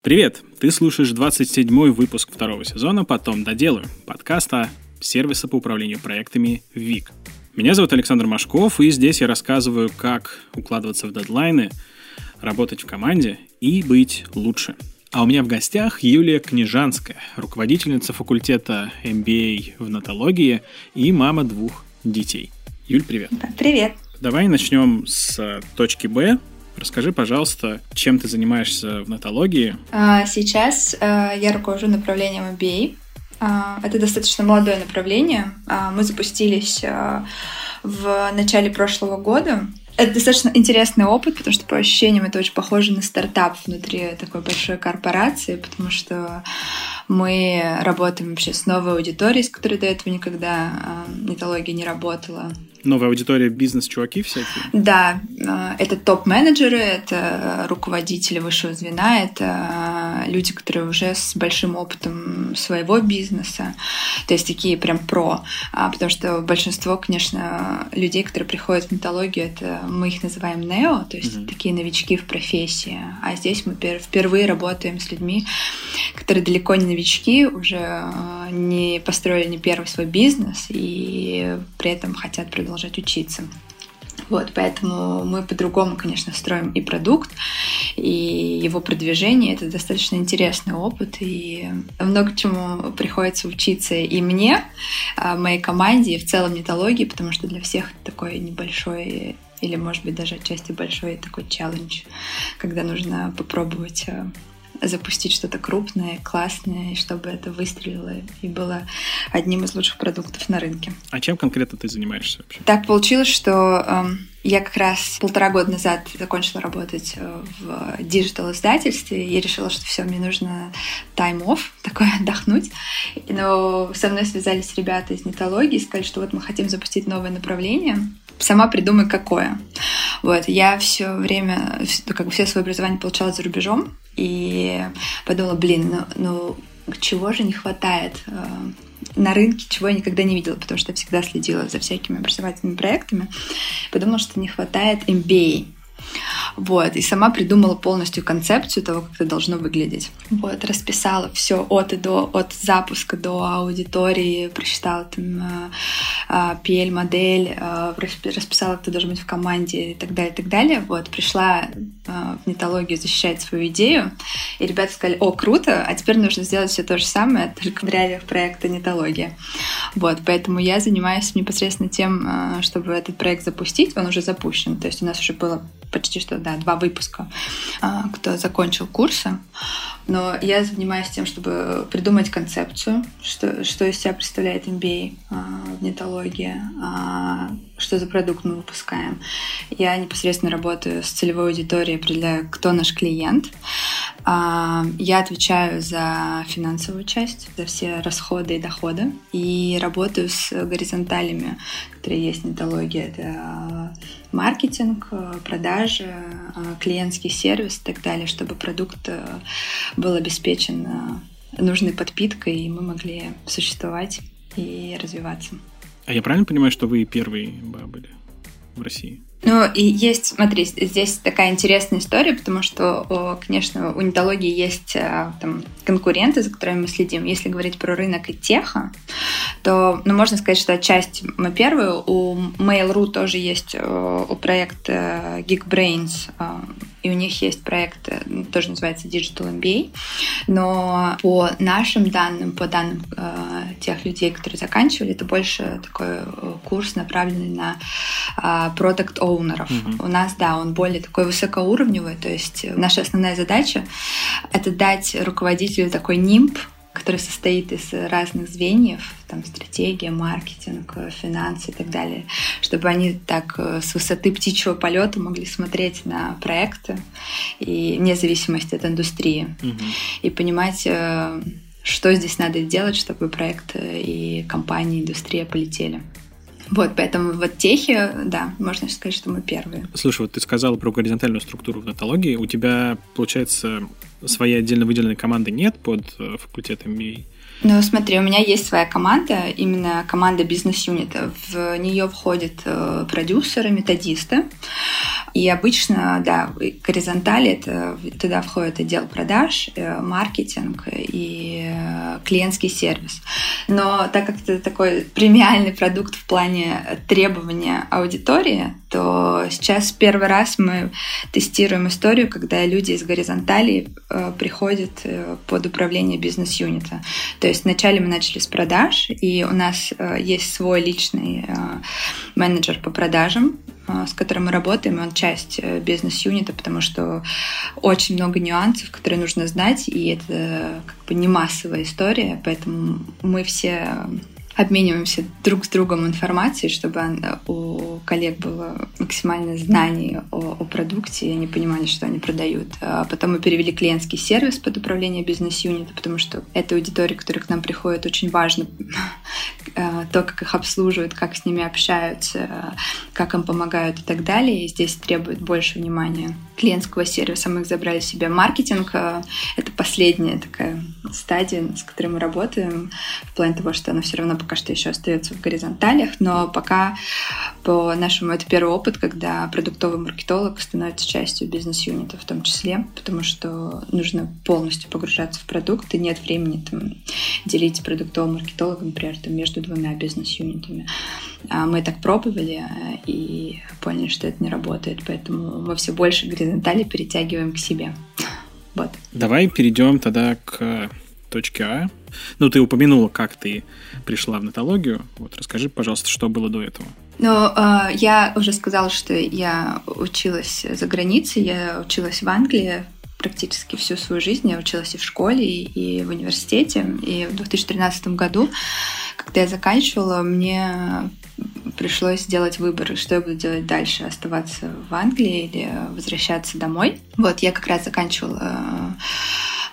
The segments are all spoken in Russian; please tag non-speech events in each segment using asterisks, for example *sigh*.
Привет! Ты слушаешь 27-й выпуск второго сезона «Потом доделаю» подкаста сервиса по управлению проектами ВИК. Меня зовут Александр Машков, и здесь я рассказываю, как укладываться в дедлайны, работать в команде и быть лучше. А у меня в гостях Юлия Книжанская, руководительница факультета MBA в натологии и мама двух детей. Юль, привет. Привет. Давай начнем с точки Б, Расскажи, пожалуйста, чем ты занимаешься в натологии? А, сейчас а, я руковожу направлением MBA. А, это достаточно молодое направление. Мы запустились в начале прошлого года. Это достаточно интересный опыт, потому что по ощущениям это очень похоже на стартап внутри такой большой корпорации, потому что мы работаем вообще с новой аудиторией, с которой до этого никогда нетология не работала новая аудитория бизнес-чуваки всякие? Да, э, это топ-менеджеры, это руководители высшего звена, это люди, которые уже с большим опытом своего бизнеса, то есть такие прям про, а, потому что большинство, конечно, людей, которые приходят в металлогию, это мы их называем нео, то есть mm-hmm. такие новички в профессии, а здесь мы впервые работаем с людьми, которые далеко не новички, уже не построили не первый свой бизнес и при этом хотят продолжать продолжать учиться. Вот, поэтому мы по-другому, конечно, строим и продукт, и его продвижение. Это достаточно интересный опыт, и много чему приходится учиться и мне, а, моей команде, и в целом нетологии, потому что для всех такой небольшой или, может быть, даже отчасти большой такой челлендж, когда нужно попробовать а, запустить что-то крупное, классное, чтобы это выстрелило и было одним из лучших продуктов на рынке. А чем конкретно ты занимаешься вообще? Так получилось, что э, я как раз полтора года назад закончила работать э, в digital -издательстве и решила, что все, мне нужно time off, *laughs* такое отдохнуть. Но со мной связались ребята из нетологии и сказали, что вот мы хотим запустить новое направление, сама придумай какое. Вот, я все время, как бы все свое образование получала за рубежом, и подумала, блин, ну, ну чего же не хватает э, на рынке, чего я никогда не видела, потому что я всегда следила за всякими образовательными проектами. Подумала, что не хватает MBA. Вот, и сама придумала полностью концепцию того, как это должно выглядеть. Вот, расписала все от и до, от запуска до аудитории, прочитала там PL-модель, э, э, расписала, кто должен быть в команде и так далее, и так далее. Вот, пришла э, в нетологию защищать свою идею, и ребята сказали, о, круто, а теперь нужно сделать все то же самое, *laughs* только в реалиях проекта нетология. Вот, поэтому я занимаюсь непосредственно тем, чтобы этот проект запустить, он уже запущен, то есть у нас уже было почти что, да, два выпуска, а, кто закончил курсы. Но я занимаюсь тем, чтобы придумать концепцию, что, что из себя представляет MBA а, в нетологии, а, что за продукт мы выпускаем. Я непосредственно работаю с целевой аудиторией, определяю, кто наш клиент. Я отвечаю за финансовую часть, за все расходы и доходы. И работаю с горизонталями, которые есть в нетологии. Это маркетинг, продажи, клиентский сервис и так далее, чтобы продукт э, был обеспечен э, нужной подпиткой, и мы могли существовать и развиваться. А я правильно понимаю, что вы первые были в России? Ну, и есть, смотри, здесь такая интересная история, потому что, конечно, у нетологии есть э, там, конкуренты, за которыми мы следим. Если говорить про рынок и теха, то, ну, можно сказать, что отчасти мы первые. У Mail.ru тоже есть э, у проекта Geekbrains, э, и у них есть проект, тоже называется Digital MBA. Но по нашим данным, по данным тех людей, которые заканчивали, это больше такой курс, направленный на продукт оунеров. Mm-hmm. У нас, да, он более такой высокоуровневый, то есть наша основная задача — это дать руководителю такой нимб, который состоит из разных звеньев, там стратегия, маркетинг, финансы и так далее, чтобы они так э, с высоты птичьего полета могли смотреть на проекты и вне зависимости от индустрии угу. и понимать, э, что здесь надо делать, чтобы проекты и компании, индустрия полетели. Вот, поэтому вот техи, да, можно сказать, что мы первые. Слушай, вот ты сказала про горизонтальную структуру в натологии. У тебя, получается, своей отдельно выделенной команды нет под э, факультетом MBA? Ну, смотри, у меня есть своя команда, именно команда бизнес-юнита. В нее входят э, продюсеры, методисты. И обычно, да, горизонтали это туда входит отдел продаж, э, маркетинг и э, клиентский сервис. Но так как это такой премиальный продукт в плане требования аудитории, то сейчас первый раз мы тестируем историю, когда люди из горизонтали приходят под управление бизнес-юнита. То есть вначале мы начали с продаж, и у нас есть свой личный менеджер по продажам, а, с которым мы работаем, он часть э, бизнес-юнита, потому что очень много нюансов, которые нужно знать, и это как бы не массовая история, поэтому мы все обмениваемся друг с другом информацией, чтобы у коллег было максимальное знание о, о продукте, и они понимали, что они продают. А потом мы перевели клиентский сервис под управление бизнес-юнита, потому что эта аудитория, которая к нам приходит, очень важно *laughs* э, то, как их обслуживают, как с ними общаются, как им помогают и так далее. И здесь требует больше внимания клиентского сервиса. Мы забрали себе. Маркетинг э, — это последняя такая стадия, с которой мы работаем, в плане того, что она все равно пока что еще остается в горизонталях, но пока по нашему это первый опыт, когда продуктовый маркетолог становится частью бизнес-юнита в том числе, потому что нужно полностью погружаться в продукт, и нет времени там, делить продуктовым маркетологом, например, там, между двумя бизнес-юнитами. А мы так пробовали и поняли, что это не работает, поэтому мы все больше горизонтали перетягиваем к себе. *laughs* Вот. Давай перейдем тогда к точке А. Ну, ты упомянула, как ты пришла в нотологию. Вот расскажи, пожалуйста, что было до этого. Ну, э, я уже сказала, что я училась за границей, я училась в Англии практически всю свою жизнь. Я училась и в школе, и в университете. И в 2013 году, когда я заканчивала, мне пришлось сделать выбор, что я буду делать дальше, оставаться в Англии или возвращаться домой. Вот, я как раз заканчивала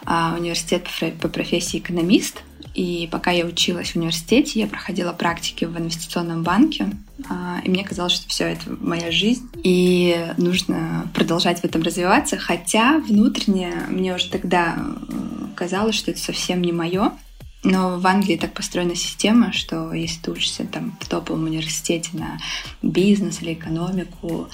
э, университет по профессии экономист, и пока я училась в университете, я проходила практики в инвестиционном банке, а, и мне казалось, что все это моя жизнь, и нужно продолжать в этом развиваться, хотя внутренне мне уже тогда э, казалось, что это совсем не мое. Но в Англии так построена система, что если ты учишься там в топовом университете на бизнес или экономику,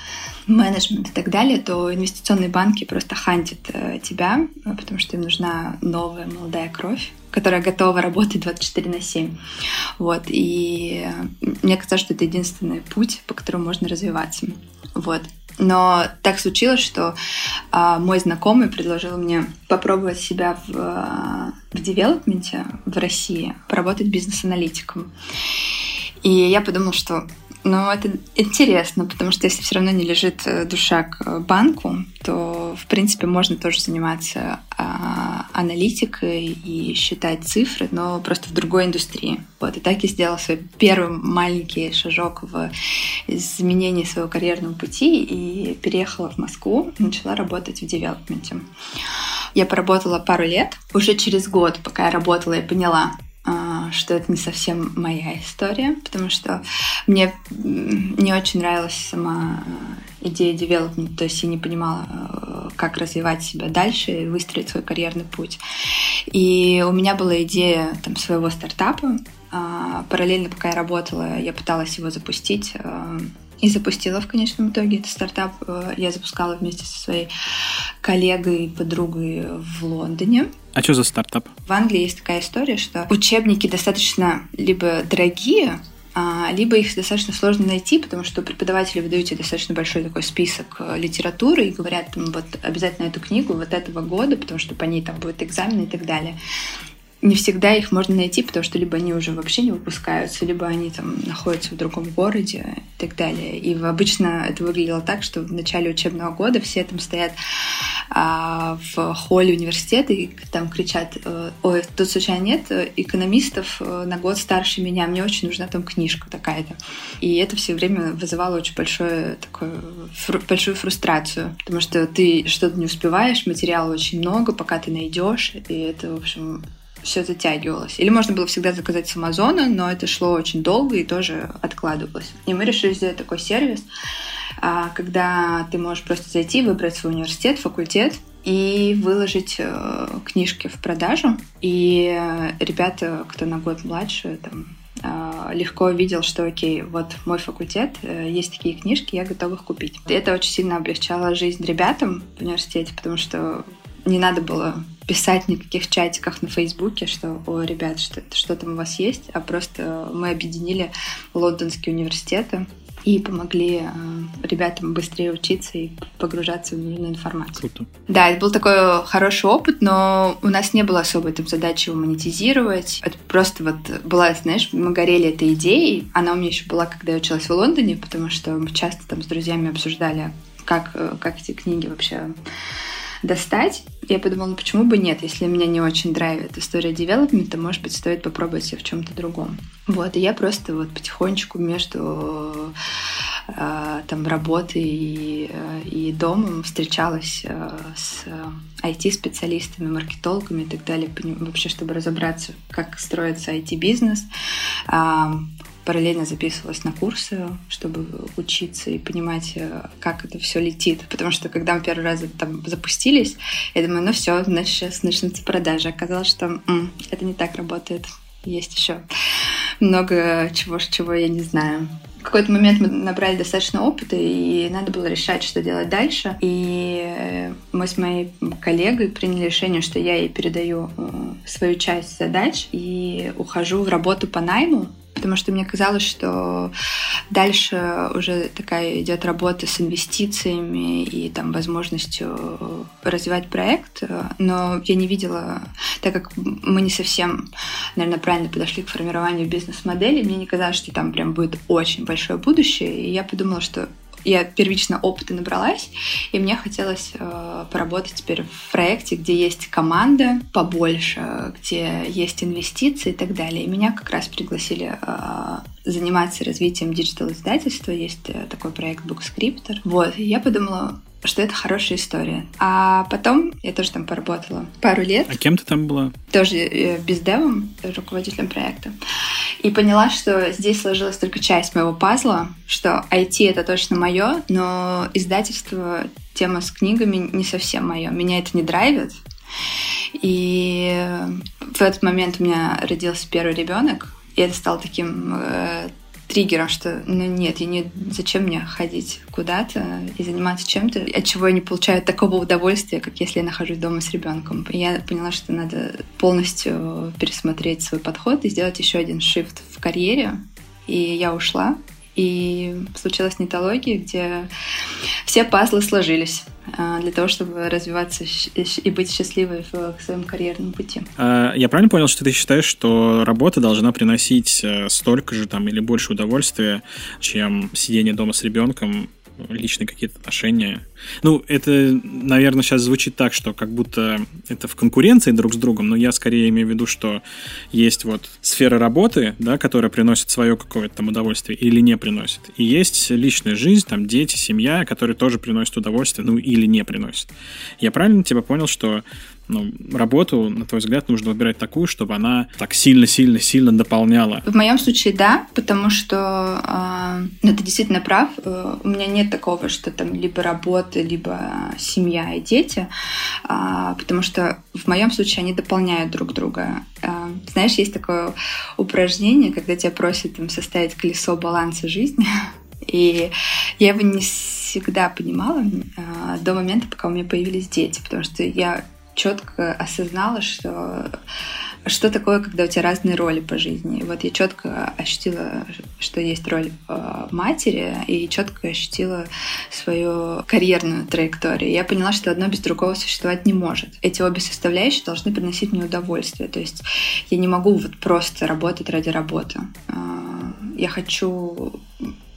менеджмент и так далее, то инвестиционные банки просто хантят э, тебя, потому что им нужна новая молодая кровь которая готова работать 24 на 7. Вот. И мне кажется, что это единственный путь, по которому можно развиваться. Вот. Но так случилось, что а, мой знакомый предложил мне попробовать себя в, а, в девелопменте в России, поработать бизнес-аналитиком. И я подумала, что ну, это интересно, потому что если все равно не лежит э, душа к банку, то, в принципе, можно тоже заниматься а, аналитикой и считать цифры, но просто в другой индустрии. Вот, и так я сделала свой первый маленький шажок в изменении своего карьерного пути и переехала в Москву, начала работать в девелопменте. Я поработала пару лет. Уже через год, пока я работала, я поняла, что это не совсем моя история, потому что мне не очень нравилась сама а, идея девелопмента, то есть я не понимала, а, как развивать себя дальше и выстроить свой карьерный путь. И у меня была идея там, своего стартапа. Параллельно, пока я работала, я пыталась его запустить и запустила в конечном итоге этот стартап. Э, я запускала вместе со своей коллегой, подругой в Лондоне. А что за стартап? В Англии есть такая история, что учебники достаточно либо дорогие, а, либо их достаточно сложно найти, потому что преподаватели выдают тебе достаточно большой такой список э, литературы и говорят, вот обязательно эту книгу вот этого года, потому что по ней там будет экзамен и так далее не всегда их можно найти, потому что либо они уже вообще не выпускаются, либо они там находятся в другом городе и так далее. И обычно это выглядело так, что в начале учебного года все там стоят а, в холле университета и там кричат, э, ой, тут случайно нет экономистов э, на год старше меня, мне очень нужна там книжка такая-то. И это все время вызывало очень большое, такое, фру, большую фрустрацию, потому что ты что-то не успеваешь, материала очень много, пока ты найдешь, и это, в общем, все затягивалось. Или можно было всегда заказать с Амазона, но это шло очень долго и тоже откладывалось. И мы решили сделать такой сервис, а, когда ты можешь просто зайти, выбрать свой университет, факультет, и выложить э, книжки в продажу. И ребята, кто на год младше, там, э, легко видел, что окей, вот мой факультет, э, есть такие книжки, я готова их купить. Это очень сильно облегчало жизнь ребятам в университете, потому что не надо было писать никаких чатиках на Фейсбуке, что, о, ребят, что, что там у вас есть, а просто мы объединили лондонские университеты и помогли э, ребятам быстрее учиться и погружаться в нужную информацию. Круто. Да, это был такой хороший опыт, но у нас не было особой там задачи его монетизировать. Это просто вот была, знаешь, мы горели этой идеей. Она у меня еще была, когда я училась в Лондоне, потому что мы часто там с друзьями обсуждали, как, э, как эти книги вообще достать. Я подумала, почему бы нет, если меня не очень драйвит история девелопмента, может быть, стоит попробовать себя в чем-то другом. Вот, и я просто вот потихонечку между э, там работой и, э, и домом встречалась э, с IT-специалистами, маркетологами и так далее, вообще, чтобы разобраться, как строится IT-бизнес параллельно записывалась на курсы, чтобы учиться и понимать, э, как это все летит. Потому что когда мы первый раз там запустились, я думаю, ну все, значит, сейчас начнутся продажи. Оказалось, что м-м, это не так работает. Есть еще много чего, чего я не знаю. В какой-то момент мы набрали достаточно опыта, и надо было решать, что делать дальше. И мы с моей коллегой приняли решение, что я ей передаю э, свою часть задач и ухожу в работу по найму потому что мне казалось, что дальше уже такая идет работа с инвестициями и там возможностью развивать проект, но я не видела, так как мы не совсем, наверное, правильно подошли к формированию бизнес-модели, мне не казалось, что там прям будет очень большое будущее, и я подумала, что я первично опыта набралась, и мне хотелось э, поработать теперь в проекте, где есть команда побольше, где есть инвестиции и так далее. И меня как раз пригласили э, заниматься развитием диджитал-издательства. Есть э, такой проект Bookscriptor. Вот, и я подумала, что это хорошая история. А потом я тоже там поработала пару лет. А кем ты там была? Тоже э, бездевом, руководителем проекта. И поняла, что здесь сложилась только часть моего пазла, что IT это точно мое, но издательство, тема с книгами не совсем мое. Меня это не драйвит. И в этот момент у меня родился первый ребенок, и это стало таким э, триггером, что ну нет, я не зачем мне ходить куда-то и заниматься чем-то, от чего я не получаю такого удовольствия, как если я нахожусь дома с ребенком. И я поняла, что надо полностью пересмотреть свой подход и сделать еще один shift в карьере. И я ушла и случилась нетология, где все пазлы сложились для того, чтобы развиваться и быть счастливой в своем карьерном пути. А, я правильно понял, что ты считаешь, что работа должна приносить э, столько же там или больше удовольствия, чем сидение дома с ребенком личные какие-то отношения. Ну, это, наверное, сейчас звучит так, что как будто это в конкуренции друг с другом, но я скорее имею в виду, что есть вот сфера работы, да, которая приносит свое какое-то там удовольствие или не приносит. И есть личная жизнь, там дети, семья, которые тоже приносят удовольствие, ну или не приносят. Я правильно тебя понял, что ну, работу, на твой взгляд, нужно выбирать такую, чтобы она так сильно-сильно-сильно дополняла? В моем случае да, потому что э, ну, ты действительно прав. Э, у меня нет такого, что там либо работа, либо семья и дети, э, потому что в моем случае они дополняют друг друга. Э, знаешь, есть такое упражнение, когда тебя просят там, составить колесо баланса жизни, *laughs* и я его не всегда понимала э, до момента, пока у меня появились дети, потому что я четко осознала, что что такое, когда у тебя разные роли по жизни. Вот я четко ощутила, что есть роль э, матери, и четко ощутила свою карьерную траекторию. Я поняла, что одно без другого существовать не может. Эти обе составляющие должны приносить мне удовольствие. То есть я не могу вот просто работать ради работы. Э, я хочу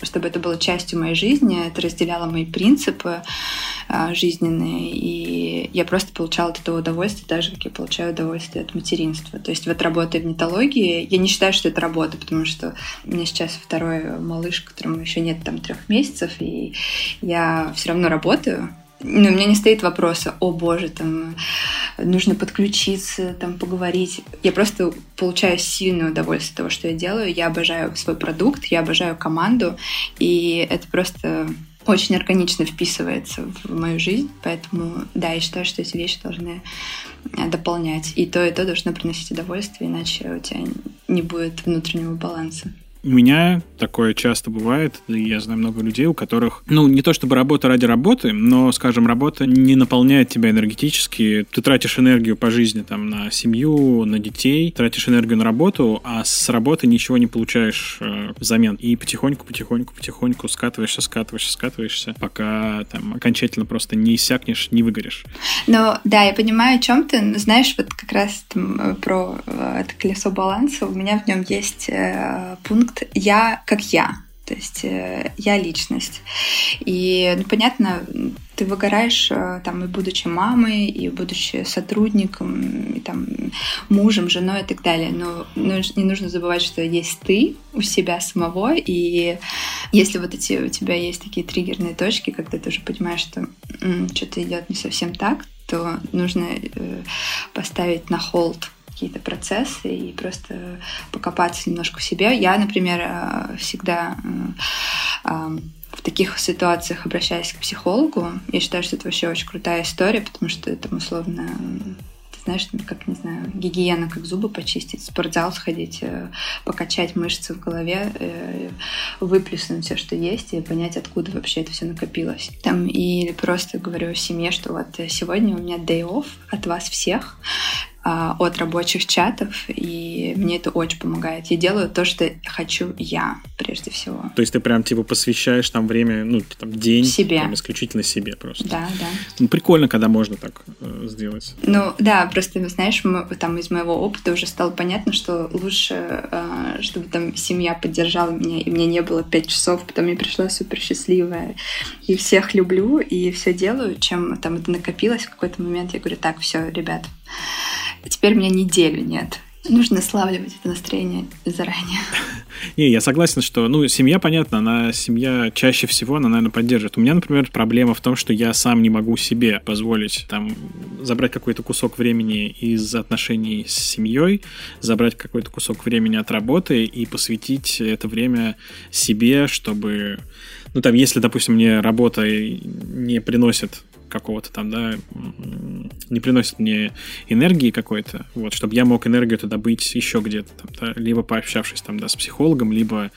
чтобы это было частью моей жизни, это разделяло мои принципы э, жизненные, и я просто получала от этого удовольствие, так же, как я получаю удовольствие от материнства. То есть вот работая в нетологии, я не считаю, что это работа, потому что у меня сейчас второй малыш, которому еще нет там трех месяцев, и я все равно работаю, ну, у меня не стоит вопроса, о боже, там нужно подключиться, там поговорить. Я просто получаю сильное удовольствие от того, что я делаю. Я обожаю свой продукт, я обожаю команду, и это просто очень органично вписывается в мою жизнь, поэтому да, я считаю, что эти вещи должны э, дополнять. И то, и то должно приносить удовольствие, иначе у тебя не будет внутреннего баланса. У меня такое часто бывает, я знаю много людей, у которых, ну, не то чтобы работа ради работы, но, скажем, работа не наполняет тебя энергетически. Ты тратишь энергию по жизни там на семью, на детей, тратишь энергию на работу, а с работы ничего не получаешь э, взамен. И потихоньку, потихоньку, потихоньку скатываешься, скатываешься, скатываешься, пока там окончательно просто не иссякнешь, не выгоришь. Ну, да, я понимаю, о чем ты. Знаешь, вот как раз там, э, про э, это колесо баланса, у меня в нем есть э, пункт «я как я». То есть э, я личность. И, ну, понятно, ты выгораешь э, там и будучи мамой, и будучи сотрудником, и там мужем, женой и так далее. Но не нужно забывать, что есть ты у себя самого, и если вот эти у тебя есть такие триггерные точки, когда ты уже понимаешь, что что-то идет не совсем так, то нужно э, поставить на холд какие-то процессы и просто покопаться немножко в себе. Я, например, э, всегда э, э, в таких ситуациях обращаюсь к психологу. Я считаю, что это вообще очень крутая история, потому что это условно знаешь, как, не знаю, гигиена, как зубы почистить, в спортзал сходить, покачать мышцы в голове, выплеснуть все, что есть, и понять, откуда вообще это все накопилось. Там, или просто говорю семье, что вот сегодня у меня day off от вас всех, от рабочих чатов, и мне это очень помогает. Я делаю то, что хочу я, прежде всего. То есть ты прям типа посвящаешь там время, ну, там день себе. Там, исключительно себе просто. Да, да. Ну, прикольно, когда можно так э, сделать. Ну, да, просто, знаешь, мы, там из моего опыта уже стало понятно, что лучше, э, чтобы там семья поддержала меня, и мне не было пять часов, потом я пришла супер счастливая, и всех люблю, и все делаю, чем там это накопилось в какой-то момент. Я говорю, так, все, ребят, теперь у меня неделю нет. Нужно славливать это настроение заранее. *laughs* Не, я согласен, что, ну, семья, понятно, она, семья чаще всего, она, наверное, поддержит. У меня, например, проблема в том, что я сам не могу себе позволить, там, забрать какой-то кусок времени из отношений с семьей, забрать какой-то кусок времени от работы и посвятить это время себе, чтобы, ну, там, если, допустим, мне работа не приносит какого-то там, да, не приносит мне энергии какой-то, вот, чтобы я мог энергию это добыть еще где-то там, да, либо пообщавшись там, да, с психологом, либо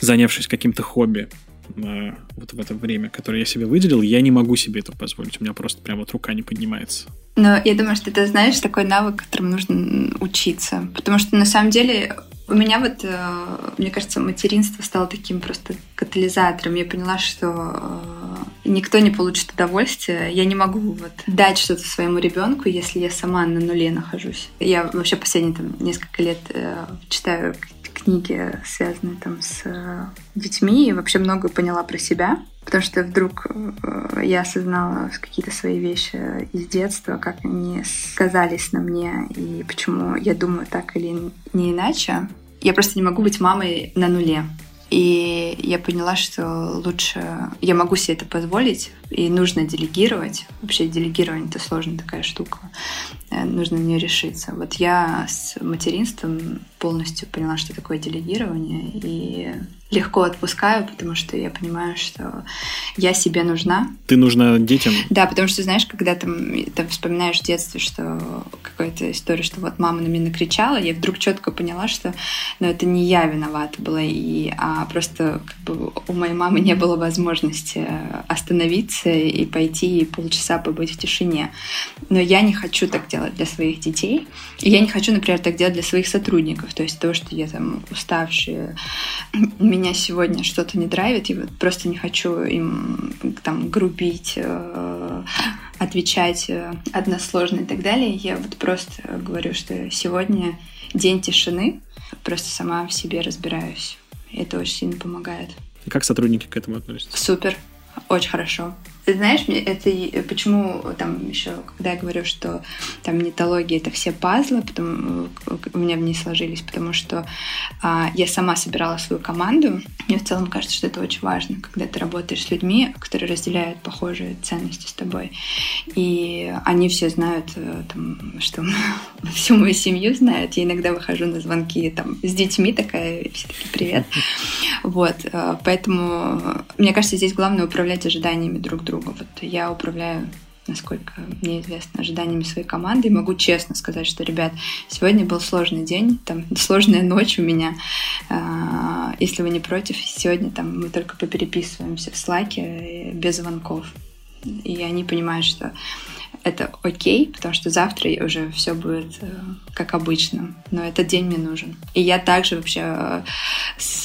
занявшись каким-то хобби э, вот в это время, которое я себе выделил, я не могу себе это позволить. У меня просто прям вот рука не поднимается. Но я думаю, что это, знаешь, такой навык, которым нужно учиться. Потому что на самом деле у меня вот, э, мне кажется, материнство стало таким просто катализатором. Я поняла, что э, никто не получит удовольствия. Я не могу вот дать что-то своему ребенку, если я сама на нуле нахожусь. Я вообще последние там, несколько лет э, читаю книги, связанные там с детьми, и вообще много поняла про себя. Потому что вдруг я осознала какие-то свои вещи из детства, как они сказались на мне, и почему я думаю так или не иначе. Я просто не могу быть мамой на нуле. И я поняла, что лучше я могу себе это позволить, и нужно делегировать. Вообще делегирование это сложная такая штука. Э, нужно на нее решиться. Вот я с материнством полностью поняла, что такое делегирование, и легко отпускаю, потому что я понимаю, что я себе нужна. Ты нужна детям? Да, потому что, знаешь, когда там, ты вспоминаешь в детстве, что какая-то история, что вот мама на меня накричала, я вдруг четко поняла, что ну, это не я виновата была, и, а просто как бы, у моей мамы не было возможности остановиться и пойти и полчаса побыть в тишине. Но я не хочу так делать для своих детей. И я не хочу, например, так делать для своих сотрудников. То есть то, что я там уставшие, меня сегодня что-то не драйвит, и вот просто не хочу им там грубить, э, отвечать э, односложно и так далее. Я вот просто говорю, что сегодня день тишины, просто сама в себе разбираюсь. Это очень сильно помогает. И как сотрудники к этому относятся? Супер, очень хорошо. Ты знаешь, это почему там еще, когда я говорю, что там нетология это все пазлы, потом у меня в ней сложились, потому что а, я сама собирала свою команду. Мне в целом кажется, что это очень важно, когда ты работаешь с людьми, которые разделяют похожие ценности с тобой. И они все знают, э, там, что *laughs* всю мою семью знают. Я иногда выхожу на звонки там, с детьми, такая, все таки привет. *laughs* Вот, э, поэтому, мне кажется, здесь главное управлять ожиданиями друг друга. Вот я управляю насколько мне известно, ожиданиями своей команды. И могу честно сказать, что, ребят, сегодня был сложный день, там *laughs* сложная ночь у меня. А, если вы не против, сегодня там мы только попереписываемся в слаке без звонков. И они понимают, что это окей, потому что завтра уже все будет э, как обычно. Но этот день мне нужен. И я также вообще э,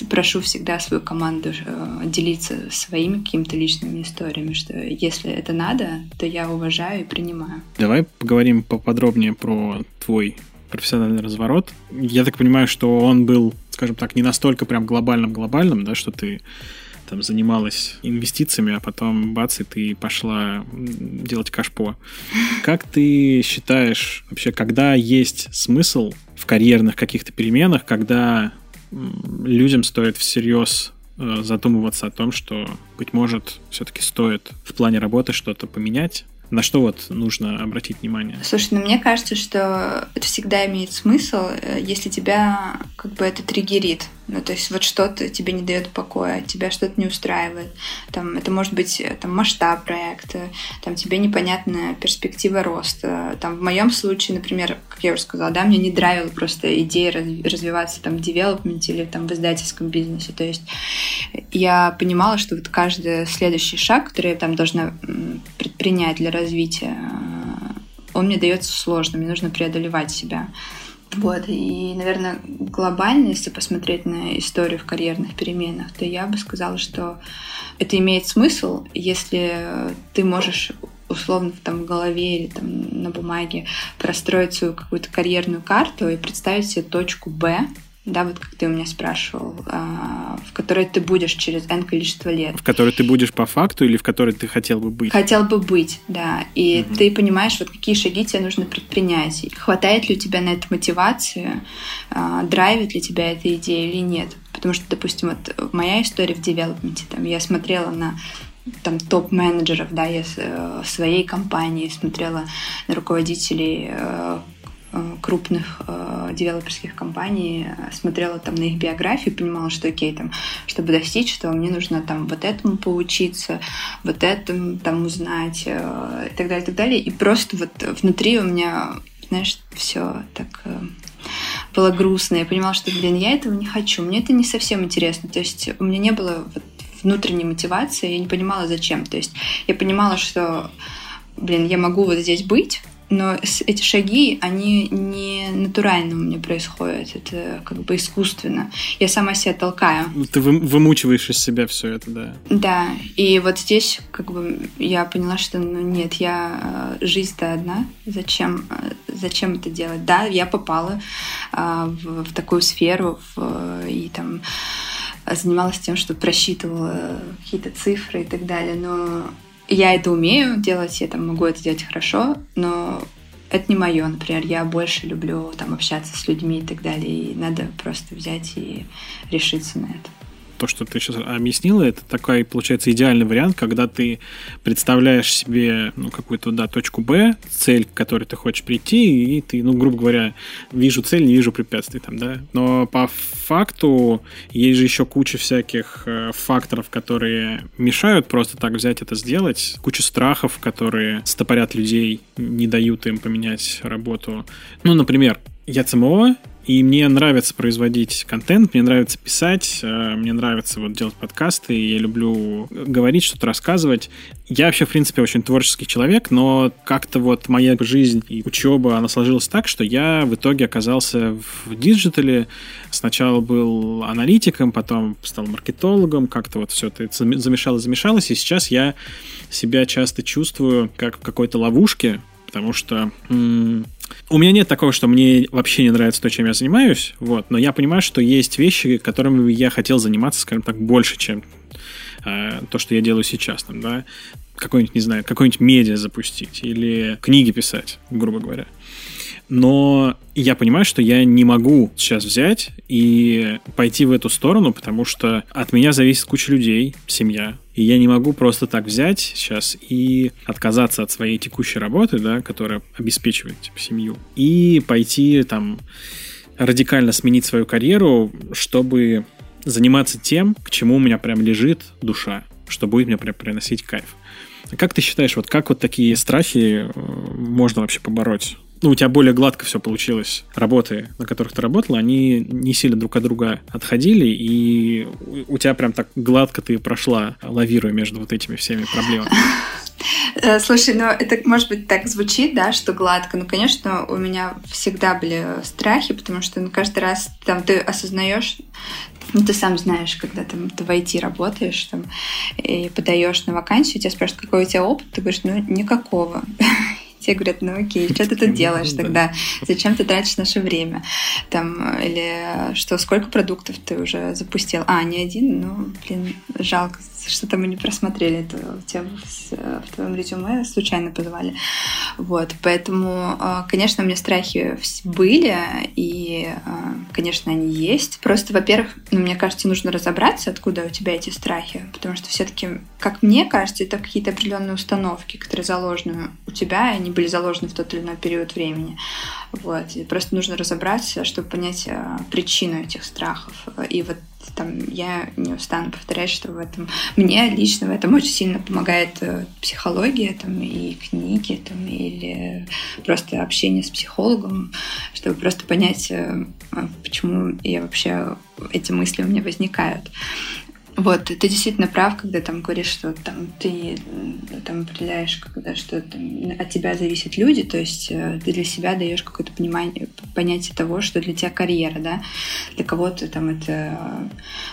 прошу всегда свою команду э, делиться своими какими-то личными историями, что если это надо, то я уважаю и принимаю. Давай поговорим поподробнее про твой профессиональный разворот. Я так понимаю, что он был, скажем так, не настолько прям глобальным-глобальным, да, что ты там занималась инвестициями, а потом бац, и ты пошла делать кашпо. *laughs* Как ты считаешь вообще, когда есть смысл в карьерных каких-то переменах, когда людям стоит всерьез э, задумываться о том, что, быть может, все-таки стоит в плане работы что-то поменять, на что вот нужно обратить внимание? Слушай, ну мне кажется, что это всегда имеет смысл, э, если тебя как бы это триггерит. Ну, то есть вот что-то тебе не дает покоя, тебя что-то не устраивает. Там, это может быть э, там, масштаб проекта, там тебе непонятная перспектива роста. Там, в моем случае, например, как я уже сказала, да, мне не нравилась просто идея развиваться там, в девелопменте или там, в издательском бизнесе. То есть я понимала, что вот каждый следующий шаг, который я там должна предпринять для развития, он мне дается сложно, мне нужно преодолевать себя. Вот, и, наверное, глобально, если посмотреть на историю в карьерных переменах, то я бы сказала, что это имеет смысл, если ты можешь условно там в голове или там на бумаге простроить свою какую-то карьерную карту и представить себе точку Б, да, вот как ты у меня спрашивал, а, в которой ты будешь через N количество лет. В которой ты будешь по факту или в которой ты хотел бы быть? Хотел бы быть, да. И угу. ты понимаешь, вот какие шаги тебе нужно предпринять. Хватает ли у тебя на это мотивации, а, драйвит ли тебя эта идея или нет. Потому что, допустим, вот моя история в девелопменте, там я смотрела на там топ-менеджеров, да, я э, в своей компании смотрела на руководителей Э, крупных э, девелоперских компаний, э, смотрела там на их биографию, понимала, что окей, там, чтобы достичь этого, мне нужно там вот этому поучиться, вот этому там узнать э, и так далее, и так далее. И просто вот внутри у меня, знаешь, все так э, было грустно. Я понимала, что, блин, я этого не хочу, мне это не совсем интересно. То есть у меня не было вот внутренней мотивации, я не понимала, зачем. То есть я понимала, что, блин, я могу вот здесь быть, но эти шаги, они не натурально у меня происходят, это как бы искусственно. Я сама себя толкаю. Ну, ты вымучиваешь из себя все это, да? Да, и вот здесь как бы я поняла, что ну нет, я э, жизнь-то одна, зачем, э, зачем это делать? Да, я попала а, в, в такую сферу в, и там занималась тем, что просчитывала какие-то цифры и так далее, но я это умею делать, я там могу это делать хорошо, но это не мое, например, я больше люблю там общаться с людьми и так далее, и надо просто взять и решиться на это то, что ты сейчас объяснила, это такой, получается, идеальный вариант, когда ты представляешь себе ну, какую-то да, точку Б, цель, к которой ты хочешь прийти, и ты, ну, грубо говоря, вижу цель, не вижу препятствий там, да. Но по факту есть же еще куча всяких э, факторов, которые мешают просто так взять это сделать, куча страхов, которые стопорят людей, не дают им поменять работу. Ну, например, я ЦМО, и мне нравится производить контент, мне нравится писать, э, мне нравится вот делать подкасты, я люблю говорить, что-то рассказывать. Я вообще, в принципе, очень творческий человек, но как-то вот моя жизнь и учеба, она сложилась так, что я в итоге оказался в digital е. Сначала был аналитиком, потом стал маркетологом, как-то вот все это замешалось, замешалось, и сейчас я себя часто чувствую как в какой-то ловушке, потому что м- у меня нет такого, что мне вообще не нравится то, чем я занимаюсь, вот, но я понимаю, что есть вещи, которыми я хотел заниматься, скажем так, больше, чем э, то, что я делаю сейчас, там, да, какой-нибудь, не знаю, какой-нибудь медиа запустить или книги писать, грубо говоря но я понимаю, что я не могу сейчас взять и пойти в эту сторону, потому что от меня зависит куча людей, семья, и я не могу просто так взять сейчас и отказаться от своей текущей работы, да, которая обеспечивает типа, семью, и пойти там радикально сменить свою карьеру, чтобы заниматься тем, к чему у меня прям лежит душа, что будет мне прям приносить кайф. Как ты считаешь, вот как вот такие страхи э, можно вообще побороть? Ну, у тебя более гладко все получилось. Работы, на которых ты работала, они не сильно друг от друга отходили, и у тебя прям так гладко ты прошла, лавируя между вот этими всеми проблемами. *laughs* Э, слушай, ну это может быть так звучит, да, что гладко. Ну, конечно, у меня всегда были страхи, потому что ну, каждый раз там ты осознаешь, ну, ты сам знаешь, когда там ты в IT работаешь там, и подаешь на вакансию, тебя спрашивают, какой у тебя опыт, ты говоришь, ну, никакого. *laughs* Те говорят, ну окей, *laughs* что ты тут делаешь тогда? Зачем ты тратишь наше время? Там, или что, сколько продуктов ты уже запустил? А, не один? Ну, блин, жалко, что-то мы не просмотрели это у тебя в, в твоем резюме, случайно позвали. Вот, поэтому, а, конечно, у меня страхи были, и, а, конечно, они есть. Просто, во-первых, ну, мне кажется, нужно разобраться, откуда у тебя эти страхи, потому что все-таки, как мне кажется, это какие-то определенные установки, которые заложены у тебя, и они были заложены в тот или иной период времени. Вот, и просто нужно разобраться, чтобы понять причину этих страхов. И вот там я не устану повторять, что в этом мне лично в этом очень сильно помогает э, психология там и книги там или просто общение с психологом, чтобы просто понять, э, почему я вообще эти мысли у меня возникают. Вот, ты действительно прав, когда там говоришь, что там ты там определяешь, когда что от тебя зависят люди, то есть э, ты для себя даешь какое-то понимание, понятие того, что для тебя карьера, да, для кого-то там это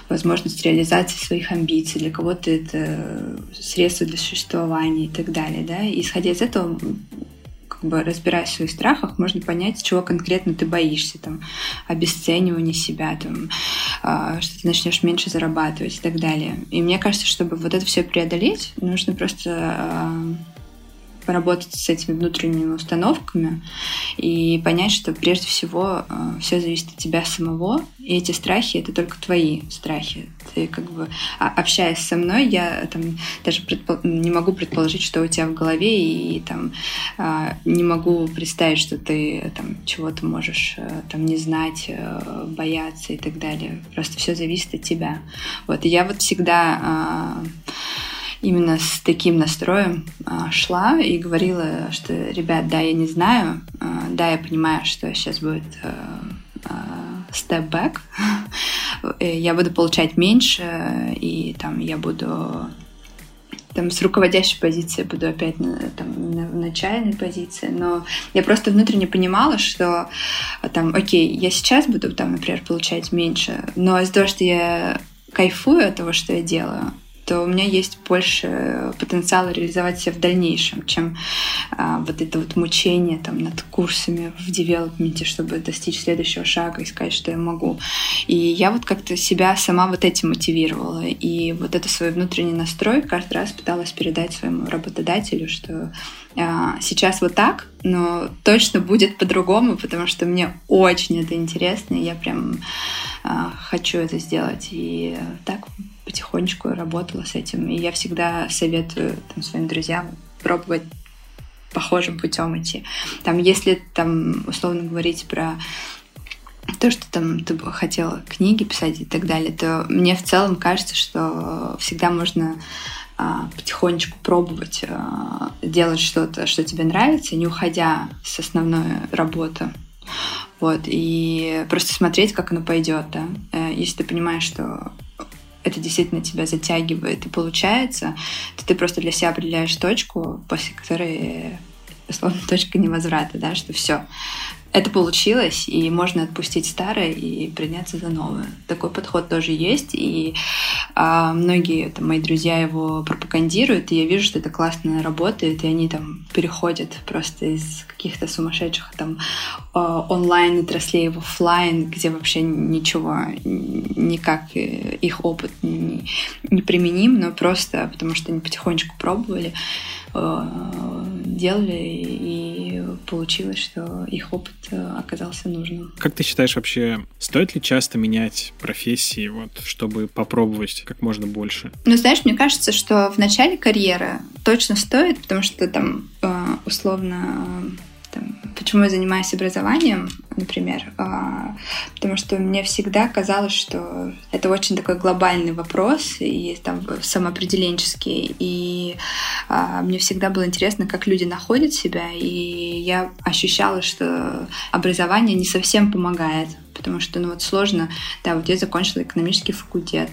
возможность реализации своих амбиций, для кого-то это средство для существования и так далее, да, и исходя из этого как бы разбираясь в своих страхах, можно понять, чего конкретно ты боишься, там, обесценивания себя, там, э, что ты начнешь меньше зарабатывать и так далее. И мне кажется, чтобы вот это все преодолеть, нужно просто э, поработать с этими внутренними установками и понять, что прежде всего э, все зависит от тебя самого, и эти страхи это только твои страхи. Ты как бы а, общаясь со мной, я там даже предпол... не могу предположить, что у тебя в голове, и там э, не могу представить, что ты там чего-то можешь э, там не знать, бояться и так далее. Просто все зависит от тебя. Вот и я вот всегда именно с таким настроем а, шла и говорила, что, ребят, да, я не знаю, а, да, я понимаю, что сейчас будет step back, *laughs* я буду получать меньше, и там я буду там с руководящей позиции буду опять на, там, на, начальной позиции, но я просто внутренне понимала, что там, окей, я сейчас буду там, например, получать меньше, но из-за того, что я кайфую от того, что я делаю, то у меня есть больше потенциала реализовать себя в дальнейшем, чем а, вот это вот мучение там над курсами в девелопменте, чтобы достичь следующего шага и сказать, что я могу. И я вот как-то себя сама вот этим мотивировала. И вот это свой внутренний настрой каждый раз пыталась передать своему работодателю, что а, сейчас вот так, но точно будет по-другому, потому что мне очень это интересно, и я прям а, хочу это сделать. И так потихонечку работала с этим. И я всегда советую там, своим друзьям пробовать похожим путем идти. Там, если там условно говорить про то, что там ты бы хотела книги писать и так далее, то мне в целом кажется, что всегда можно а, потихонечку пробовать а, делать что-то, что тебе нравится, не уходя с основной работы. Вот, и просто смотреть, как оно пойдет, да. Э, если ты понимаешь, что это действительно тебя затягивает и получается, то ты просто для себя определяешь точку, после которой условно точка невозврата, да, что все, это получилось, и можно отпустить старое и приняться за новое. Такой подход тоже есть, и а, многие там, мои друзья его пропагандируют, и я вижу, что это классно работает, и они там переходят просто из каких-то сумасшедших там а, онлайн отраслей в офлайн, где вообще ничего, никак э, их опыт не, не применим, но просто потому что они потихонечку пробовали, Э, делали, и получилось, что их опыт э, оказался нужным. Как ты считаешь вообще, стоит ли часто менять профессии, вот, чтобы попробовать как можно больше? Ну, знаешь, мне кажется, что в начале карьеры точно стоит, потому что там э, условно там, почему я занимаюсь образованием, например. А, потому что мне всегда казалось, что это очень такой глобальный вопрос и там самоопределенческий. И а, мне всегда было интересно, как люди находят себя. И я ощущала, что образование не совсем помогает потому что ну вот сложно, да, вот я закончила экономический факультет,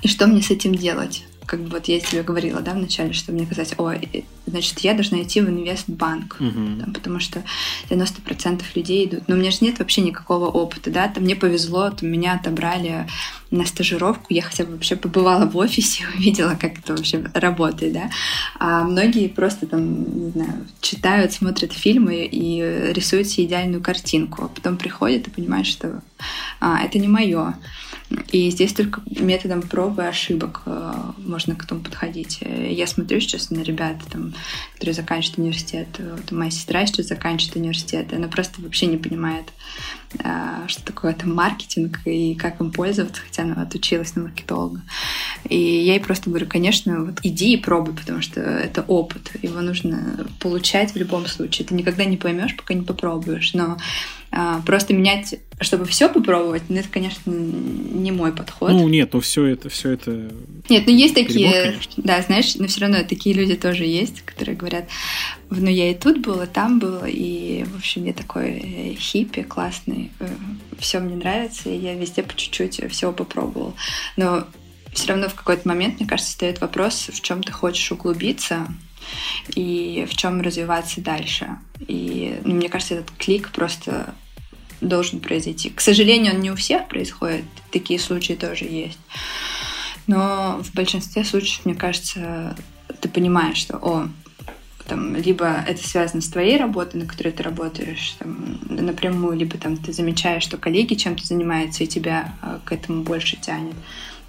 и что мне с этим делать? Как бы вот я тебе говорила, да, вначале, что мне казалось, о, значит, я должна идти в инвестбанк, uh-huh. там, потому что 90% людей идут. Но у меня же нет вообще никакого опыта, да, там мне повезло, там меня отобрали на стажировку, я хотя бы вообще побывала в офисе, *laughs* увидела, как это вообще работает, да. А многие просто там, не знаю, читают, смотрят фильмы и рисуют себе идеальную картинку, а потом приходят и понимают, что а, это не мое. И здесь только методом проб и ошибок э, можно к этому подходить. Я смотрю сейчас на ребят, там, которые заканчивают университет. Вот моя сестра сейчас заканчивает университет, и она просто вообще не понимает, э, что такое там маркетинг и как им пользоваться, хотя она отучилась на маркетолога. И я ей просто говорю, конечно, вот иди и пробуй, потому что это опыт, его нужно получать в любом случае. Ты никогда не поймешь, пока не попробуешь. Но просто менять, чтобы все попробовать, ну это, конечно, не мой подход. Ну нет, ну все это, все это. Нет, ну есть такие, конечно. да, знаешь, но все равно такие люди тоже есть, которые говорят, ну я и тут была, там была, и в общем я такой э, хиппи классный, э, все мне нравится, и я везде по чуть-чуть всего попробовал. Но все равно в какой-то момент, мне кажется, стоит вопрос, в чем ты хочешь углубиться, и в чем развиваться дальше. И ну, мне кажется, этот клик просто должен произойти. К сожалению, он не у всех происходит, такие случаи тоже есть. Но в большинстве случаев, мне кажется, ты понимаешь, что, о, там, либо это связано с твоей работой, на которой ты работаешь там, напрямую, либо там ты замечаешь, что коллеги чем-то занимаются, и тебя а, к этому больше тянет.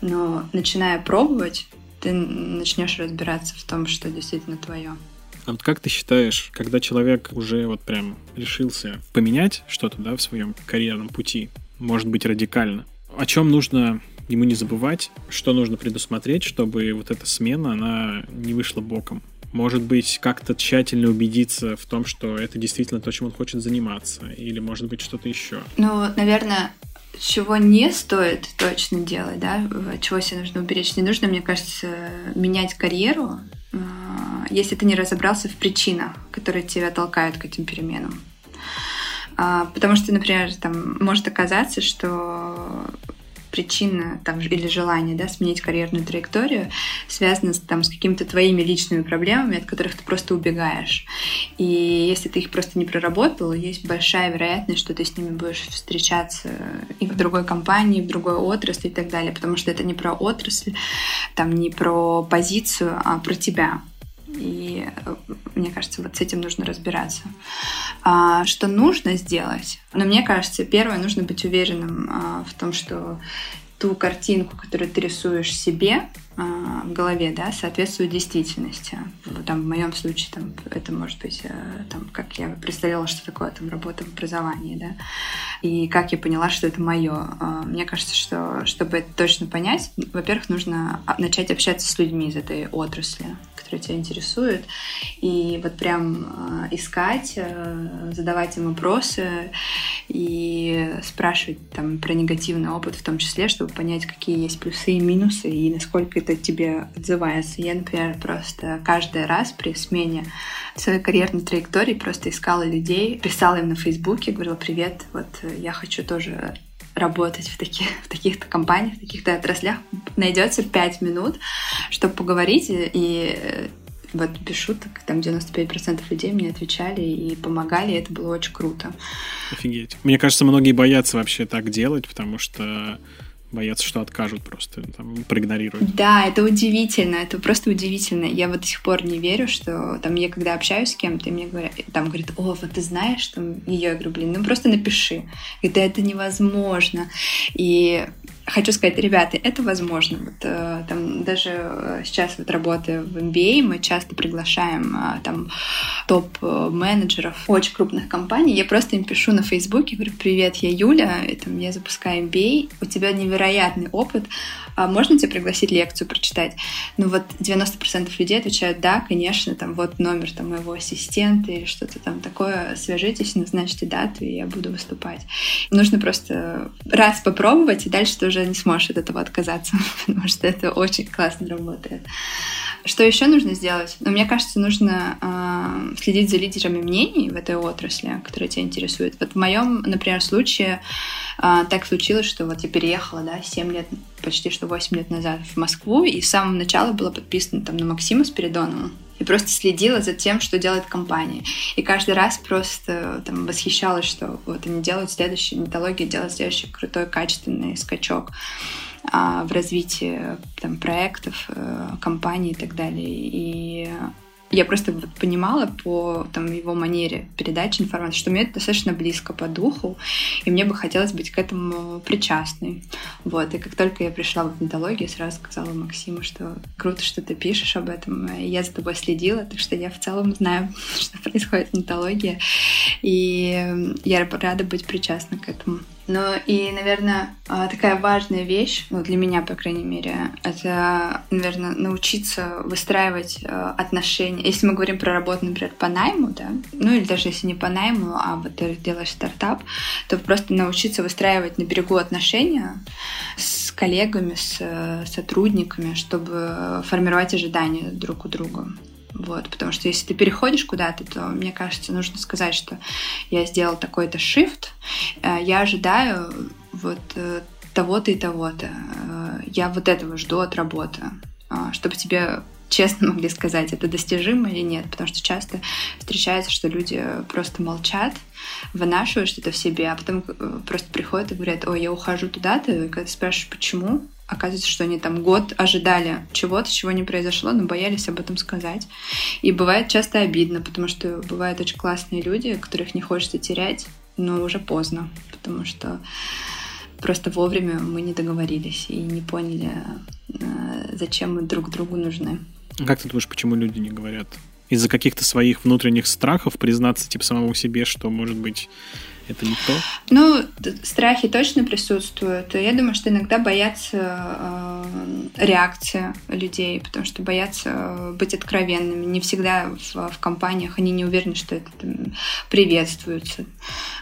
Но начиная пробовать, ты начнешь разбираться в том, что действительно твое. А вот как ты считаешь, когда человек уже вот прям решился поменять что-то, да, в своем карьерном пути, может быть, радикально, о чем нужно ему не забывать, что нужно предусмотреть, чтобы вот эта смена, она не вышла боком? Может быть, как-то тщательно убедиться в том, что это действительно то, чем он хочет заниматься, или, может быть, что-то еще? Ну, наверное, чего не стоит точно делать, да, чего себе нужно уберечь. Не нужно, мне кажется, менять карьеру, если ты не разобрался в причинах, которые тебя толкают к этим переменам. А, потому что, например, там может оказаться, что причина там, или желание да, сменить карьерную траекторию связано с, там, с какими-то твоими личными проблемами, от которых ты просто убегаешь. И если ты их просто не проработал, есть большая вероятность, что ты с ними будешь встречаться и в другой компании, и в другой отрасли и так далее, потому что это не про отрасль, там не про позицию, а про тебя. И э, мне кажется, вот с этим нужно разбираться. А, что нужно сделать? Но ну, мне кажется, первое, нужно быть уверенным а, в том, что ту картинку, которую ты рисуешь себе в голове, да, соответствует действительности. Там, в моем случае там, это может быть, э, там, как я представляла, что такое там, работа в образовании, да, и как я поняла, что это мое. Мне кажется, что чтобы это точно понять, во-первых, нужно начать общаться с людьми из этой отрасли, которые тебя интересуют, и вот прям искать, э, задавать им вопросы и спрашивать там про негативный опыт в том числе, чтобы понять, какие есть плюсы и минусы, и насколько это тебе отзывается. Я, например, просто каждый раз при смене своей карьерной траектории просто искала людей, писала им на Фейсбуке, говорила, привет, вот э, я хочу тоже работать в таких в таких-то компаниях, в таких-то отраслях, найдется 5 минут, чтобы поговорить. И э, вот без шуток, там 95% людей мне отвечали и помогали, и это было очень круто. Офигеть. Мне кажется, многие боятся вообще так делать, потому что боятся, что откажут просто, там, проигнорируют. Да, это удивительно, это просто удивительно. Я вот до сих пор не верю, что там я когда общаюсь с кем-то, и мне говорят, там говорит, о, вот ты знаешь, там ее, я говорю, блин, ну просто напиши. Это это невозможно. И хочу сказать, ребята, это возможно. Вот, э, там даже э, сейчас вот работая в MBA, мы часто приглашаем э, там топ-менеджеров очень крупных компаний. Я просто им пишу на Фейсбуке, говорю, привет, я Юля, и, там, я запускаю MBA, у тебя невероятный опыт, а можно тебе пригласить лекцию прочитать? Ну вот 90% людей отвечают, да, конечно, там вот номер там моего ассистента или что-то там такое, свяжитесь, назначьте дату, и я буду выступать. Нужно просто раз попробовать, и дальше ты уже не сможешь от этого отказаться, *laughs* потому что это очень классно работает. Что еще нужно сделать? Ну, мне кажется, нужно э, следить за лидерами мнений в этой отрасли, которые тебя интересуют. Вот в моем, например, случае э, так случилось, что вот я переехала, да, 7 лет, почти что 8 лет назад в Москву, и с самого начала была подписана там на Максима Спиридонова и просто следила за тем, что делает компания. И каждый раз просто там восхищалась, что вот они делают следующий, металлогия делает следующий крутой, качественный скачок. А, в развитии там, проектов, э, компаний и так далее. И я просто понимала по там, его манере передачи информации, что мне это достаточно близко по духу, и мне бы хотелось быть к этому причастной. Вот. И как только я пришла в металлогию, сразу сказала Максиму, что круто, что ты пишешь об этом. И я за тобой следила, так что я в целом знаю, *laughs* что происходит в металлогии. И я рада быть причастна к этому. Ну и, наверное, а, такая важная вещь, ну, для меня, по крайней мере, это, наверное, научиться выстраивать а, отношения. Если мы говорим про работу, например, по найму, да, ну или даже если не по найму, а вот ты делаешь стартап, то просто научиться выстраивать на берегу отношения с коллегами, с э, сотрудниками, чтобы формировать ожидания друг у друга. Вот, потому что если ты переходишь куда-то, то, мне кажется, нужно сказать, что я сделал такой-то shift, э, я ожидаю вот э, того-то и того-то. Э, я вот этого жду от работы, чтобы тебе честно *laughs* могли сказать, это достижимо или нет, потому что часто встречается, что люди просто молчат, вынашивают что-то в себе, а потом просто приходят и говорят, ой, я ухожу туда-то, и когда ты спрашиваешь, почему, Оказывается, что они там год ожидали чего-то, чего не произошло, но боялись об этом сказать. И бывает часто обидно, потому что бывают очень классные люди, которых не хочется терять, но уже поздно, потому что просто вовремя мы не договорились и не поняли, э, зачем мы друг другу нужны. Как ты думаешь, почему люди не говорят? Из-за каких-то своих внутренних страхов признаться типа самому себе, что, может быть, это не то? Ну, страхи точно присутствуют. Я думаю, что иногда боятся э, реакции людей, потому что боятся быть откровенными. Не всегда в, в компаниях они не уверены, что это там, приветствуется.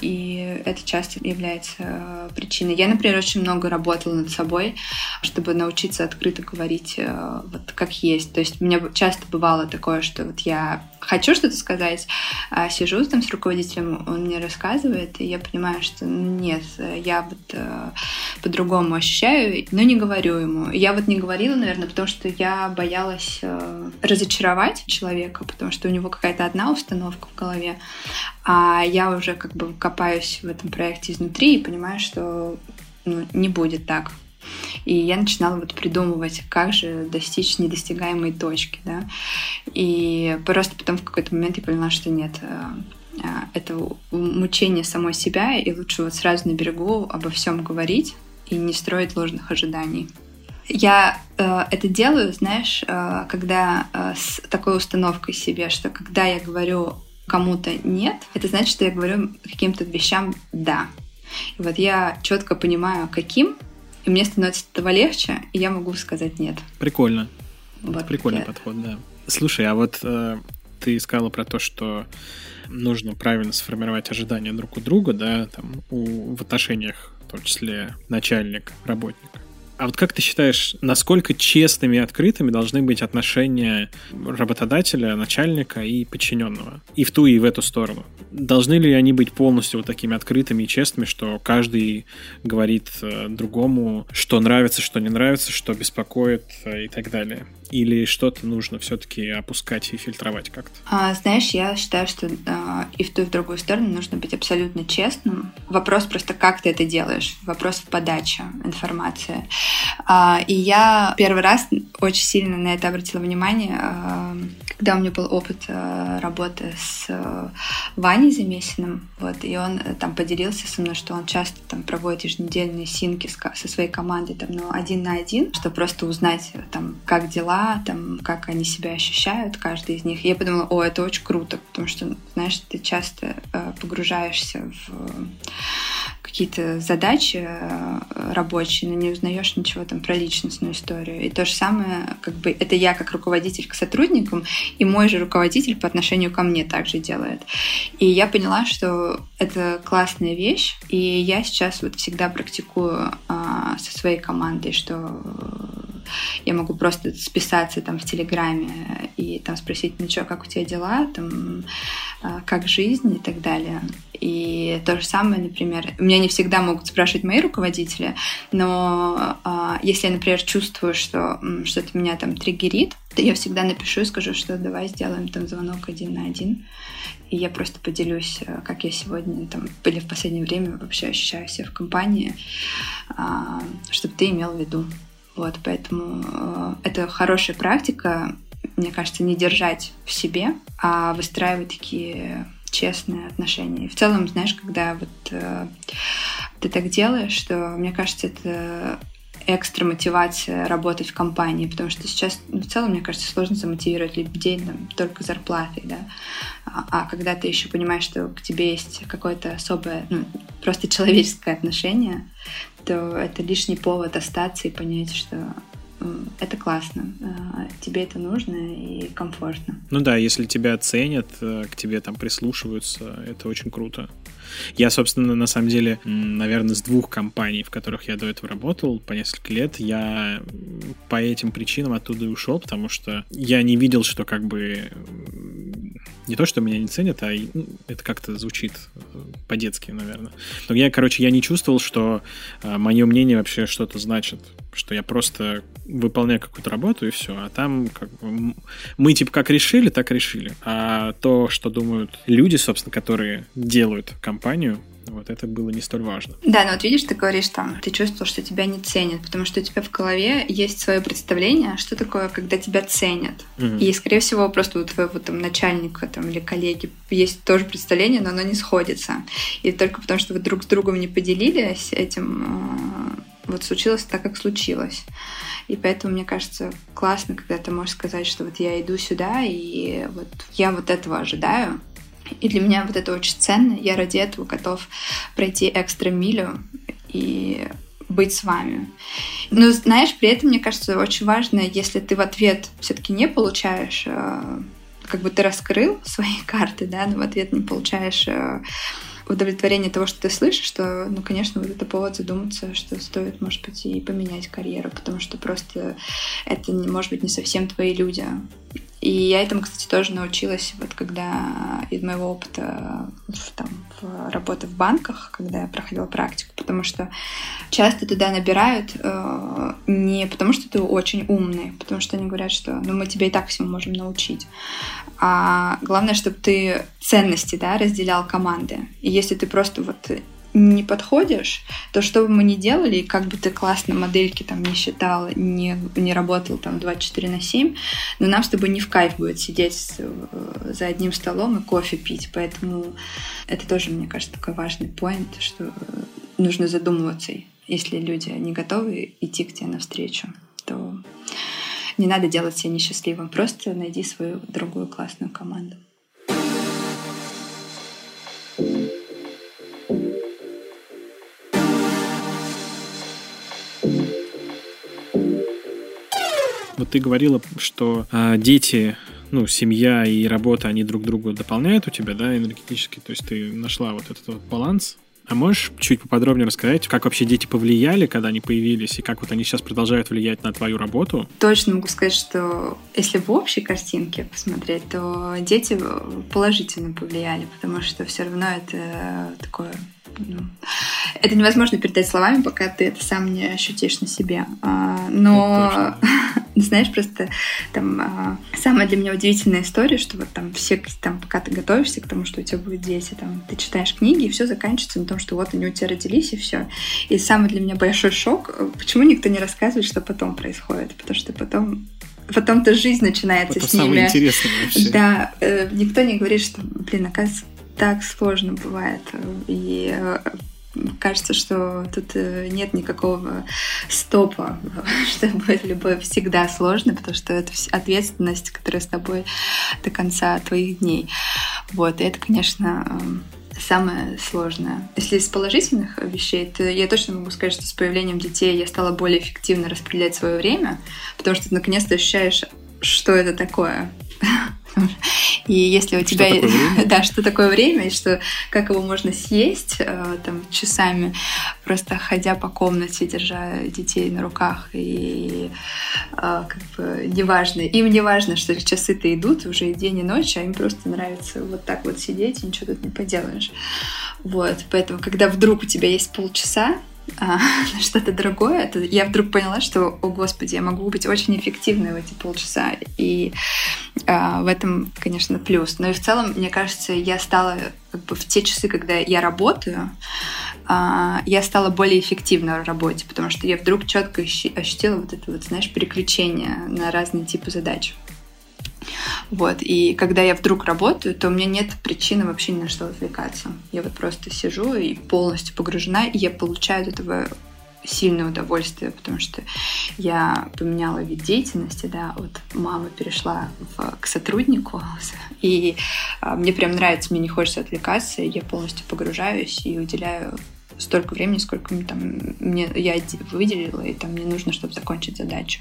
И это часто является э, причиной. Я, например, очень много работала над собой, чтобы научиться открыто говорить э, вот как есть. То есть у меня часто бывало такое, что вот я хочу что-то сказать, а сижу там с руководителем, он мне рассказывает, и я понимаю, что нет, я вот э, по-другому ощущаю, но не говорю ему. Я вот не говорила, наверное, потому что я боялась э, разочаровать человека, потому что у него какая-то одна установка в голове, а я уже как бы копаюсь в этом проекте изнутри и понимаю, что ну, не будет так. И я начинала вот придумывать, как же достичь недостигаемой точки, да. И просто потом в какой-то момент я поняла, что нет, э, это мучение самой себя, и лучше вот сразу на берегу обо всем говорить и не строить ложных ожиданий. Я э, это делаю, знаешь, э, когда э, с такой установкой себе, что когда я говорю кому-то нет, это значит, что я говорю каким-то вещам да. И вот я четко понимаю, каким и мне становится этого легче, и я могу сказать нет. Прикольно. Вот Прикольный я... подход, да. Слушай, а вот э, ты сказала про то, что нужно правильно сформировать ожидания друг у друга, да, там, у, в отношениях, в том числе начальник-работник. А вот как ты считаешь, насколько честными и открытыми должны быть отношения работодателя, начальника и подчиненного? И в ту, и в эту сторону. Должны ли они быть полностью вот такими открытыми и честными, что каждый говорит э, другому, что нравится, что не нравится, что беспокоит э, и так далее? Или что-то нужно все-таки опускать и фильтровать как-то? А, знаешь, я считаю, что а, и в ту, и в другую сторону нужно быть абсолютно честным. Вопрос просто, как ты это делаешь. Вопрос в подаче информации. А, и я первый раз очень сильно на это обратила внимание, а, когда у меня был опыт а, работы с Ваней Замесиным, вот, и он э, там поделился со мной, что он часто там проводит еженедельные синки со своей командой там, ну, один на один, чтобы просто узнать, там, как дела, там, как они себя ощущают, каждый из них. И я подумала, о, это очень круто, потому что, знаешь, ты часто погружаешься в какие-то задачи э, рабочие, но не узнаешь ничего там про личностную историю. И то же самое, как бы это я как руководитель к сотрудникам, и мой же руководитель по отношению ко мне также делает. И я поняла, что это классная вещь, и я сейчас вот всегда практикую а, со своей командой, что я могу просто списаться там в Телеграме и там спросить, ну что, как у тебя дела, там, а, как жизнь и так далее. И то же самое, например, меня не всегда могут спрашивать мои руководители, но а, если я, например, чувствую, что что-то меня там триггерит, то я всегда напишу и скажу, что давай сделаем там звонок один на один. И я просто поделюсь, э, как я сегодня там, или в последнее время вообще ощущаю себя в компании, а, чтобы ты имел в виду. Вот, поэтому э, это хорошая практика, мне кажется, не держать в себе, а выстраивать такие честные отношения. И в целом, знаешь, когда вот э, ты так делаешь, что мне кажется, это экстра мотивация работать в компании, потому что сейчас ну, в целом, мне кажется, сложно замотивировать людей там, только зарплатой, да. А, а когда ты еще понимаешь, что к тебе есть какое-то особое, ну, просто человеческое отношение, то это лишний повод остаться и понять, что это классно, а, тебе это нужно и комфортно. Ну да, если тебя ценят, э, к тебе там прислушиваются, это очень круто. Я, собственно, на самом деле, наверное, с двух компаний, в которых я до этого работал по несколько лет, я по этим причинам оттуда и ушел, потому что я не видел, что как бы не то, что меня не ценят, а ну, это как-то звучит э, по-детски, наверное. Но я, короче, я не чувствовал, что э, мое мнение вообще что-то значит, что я просто выполняю какую-то работу и все, а там как бы мы типа как решили, так решили, а то, что думают люди, собственно, которые делают компанию, вот это было не столь важно. Да, но вот видишь, ты говоришь там, ты чувствовал, что тебя не ценят, потому что у тебя в голове есть свое представление, что такое, когда тебя ценят. Угу. И, скорее всего, просто у твоего там начальника там, или коллеги есть тоже представление, но оно не сходится. И только потому, что вы друг с другом не поделились этим, а, вот случилось так, как случилось. И поэтому, мне кажется, классно, когда ты можешь сказать, что вот я иду сюда, и вот я вот этого ожидаю, и для меня вот это очень ценно. Я ради этого готов пройти экстра милю и быть с вами. Но знаешь, при этом, мне кажется, очень важно, если ты в ответ все-таки не получаешь, э, как бы ты раскрыл *laughs* свои карты, да, но в ответ не получаешь э, удовлетворение того, что ты слышишь, что, ну, конечно, вот это повод задуматься, что стоит, может быть, и поменять карьеру, потому что просто это, может быть, не совсем твои люди. И я этому, кстати, тоже научилась, вот когда из моего опыта в, там, в работы в банках, когда я проходила практику, потому что часто туда набирают э, не потому, что ты очень умный, потому что они говорят, что ну, мы тебя и так всему можем научить, а главное, чтобы ты ценности да, разделял команды. И если ты просто вот не подходишь, то что бы мы ни делали, как бы ты классно модельки там не считал, не, не работал там 24 на 7, но нам с тобой не в кайф будет сидеть э, за одним столом и кофе пить. Поэтому это тоже, мне кажется, такой важный поинт, что нужно задумываться, если люди не готовы идти к тебе навстречу, то не надо делать себя несчастливым, просто найди свою другую классную команду. Вот ты говорила, что э, дети, ну, семья и работа, они друг друга дополняют у тебя, да, энергетически. То есть ты нашла вот этот вот баланс. А можешь чуть поподробнее рассказать, как вообще дети повлияли, когда они появились, и как вот они сейчас продолжают влиять на твою работу? Точно могу сказать, что если в общей картинке посмотреть, то дети положительно повлияли, потому что все равно это такое ну, это невозможно передать словами, пока ты это сам не ощутишь на себе. А, но, *laughs* знаешь, просто там а, самая для меня удивительная история, что вот там все, там, пока ты готовишься к тому, что у тебя будут дети, там, ты читаешь книги, и все заканчивается на том, что вот они у тебя родились, и все. И самый для меня большой шок, почему никто не рассказывает, что потом происходит, потому что потом потом-то жизнь начинается это с ними. Самое интересное вообще. Да, э, никто не говорит, что, блин, оказывается, так сложно бывает. И э, кажется, что тут э, нет никакого стопа, *laughs* что будет любовь всегда сложно, потому что это ответственность, которая с тобой до конца твоих дней. Вот, и это, конечно, самое сложное. Если из положительных вещей, то я точно могу сказать, что с появлением детей я стала более эффективно распределять свое время, потому что ты наконец-то ощущаешь, что это такое. *laughs* И если у тебя... Что *laughs* да, что такое время, и что, как его можно съесть э, там, часами, просто ходя по комнате, держа детей на руках. И э, как бы неважно, им не важно, что часы-то идут уже и день, и ночь, а им просто нравится вот так вот сидеть, и ничего тут не поделаешь. Вот, поэтому, когда вдруг у тебя есть полчаса, а, *laughs* что-то другое, то я вдруг поняла, что, о господи, я могу быть очень эффективной в эти полчаса. И а, в этом, конечно, плюс. Но и в целом, мне кажется, я стала как бы в те часы, когда я работаю, а, я стала более эффективной в работе, потому что я вдруг четко ощутила вот это вот, знаешь, переключение на разные типы задач. Вот. И когда я вдруг работаю, то у меня нет причины вообще ни на что отвлекаться. Я вот просто сижу и полностью погружена, и я получаю от этого сильное удовольствие, потому что я поменяла вид деятельности, да, вот мама перешла в, к сотруднику, *laughs* и а, мне прям нравится, мне не хочется отвлекаться, я полностью погружаюсь и уделяю столько времени, сколько там, мне, я выделила, и там мне нужно, чтобы закончить задачу.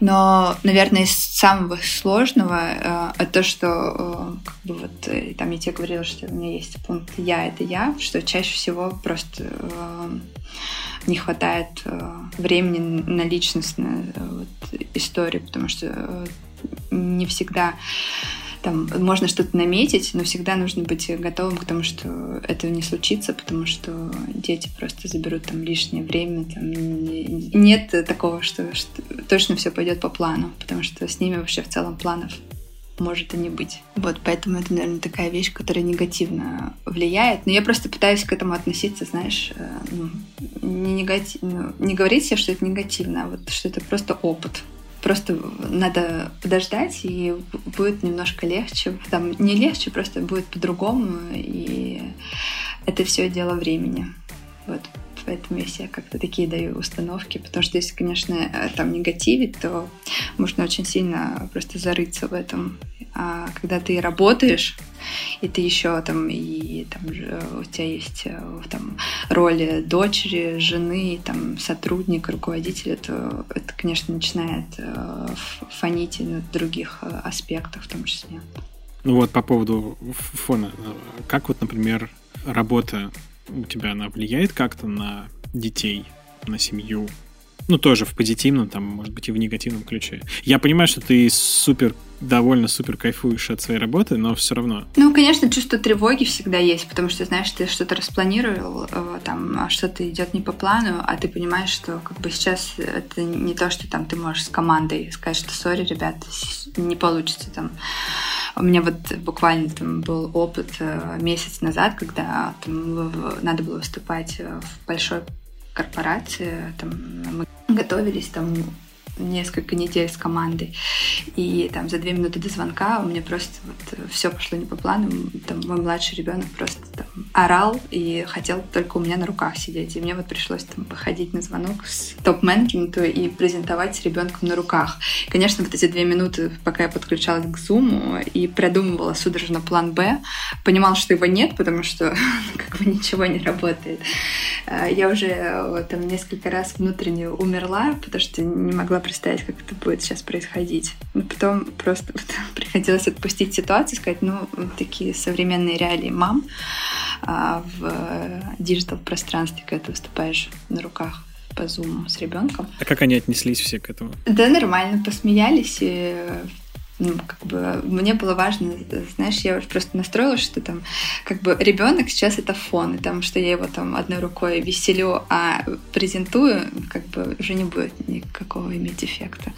Но, наверное, из самого сложного э, то, что э, как бы вот э, там я тебе говорила, что у меня есть пункт «я» — это «я», что чаще всего просто э, не хватает э, времени на личностную э, вот, историю, потому что э, не всегда там можно что-то наметить, но всегда нужно быть готовым к тому, что этого не случится, потому что дети просто заберут там лишнее время. Там нет такого, что, что точно все пойдет по плану, потому что с ними вообще в целом планов может и не быть. Вот, поэтому это, наверное, такая вещь, которая негативно влияет. Но я просто пытаюсь к этому относиться, знаешь, э, ну, не, негатив... ну, не говорить себе, что это негативно, а вот что это просто опыт. Просто надо подождать, и будет немножко легче. Там не легче, просто будет по-другому, и это все дело времени. Вот. Поэтому я себе как-то такие даю установки, потому что если, конечно, э, там негативить, то можно очень сильно просто зарыться в этом. А когда ты работаешь, и ты еще там и там у тебя есть э, там роли дочери, жены, там сотрудника, руководителя, то это, конечно, начинает э, фонить и на других аспектах в том числе. Ну вот по поводу фона, как вот, например, работа у тебя она влияет как-то на детей, на семью? Ну, тоже в позитивном, там, может быть, и в негативном ключе. Я понимаю, что ты супер довольно супер кайфуешь от своей работы, но все равно. Ну, конечно, чувство тревоги всегда есть, потому что, знаешь, ты что-то распланировал, э, там, а что-то идет не по плану, а ты понимаешь, что как бы сейчас это не то, что там ты можешь с командой сказать, что сори, ребят, не получится там. У меня вот буквально там был опыт э, месяц назад, когда там, надо было выступать в большой корпорации, там готовились, там несколько недель с командой. И там за две минуты до звонка у меня просто вот все пошло не по плану. Там мой младший ребенок просто там орал и хотел только у меня на руках сидеть. И мне вот пришлось там походить на звонок с топ-менеджменту и презентовать с ребенком на руках. Конечно, вот эти две минуты, пока я подключалась к Zoom и продумывала судорожно план Б, понимала, что его нет, потому что *laughs* как бы ничего не работает. А, я уже там несколько раз внутренне умерла, потому что не могла представить, как это будет сейчас происходить. Но потом просто *laughs* приходилось отпустить ситуацию, сказать, ну, такие современные реалии мам а в диджитал-пространстве, когда ты выступаешь на руках по зуму с ребенком. А как они отнеслись все к этому? Да, нормально, посмеялись, и ну, как бы мне было важно, знаешь, я просто настроила, что там как бы ребенок сейчас это фон, и там, что я его там одной рукой веселю, а презентую, как бы уже не будет никакого иметь эффекта.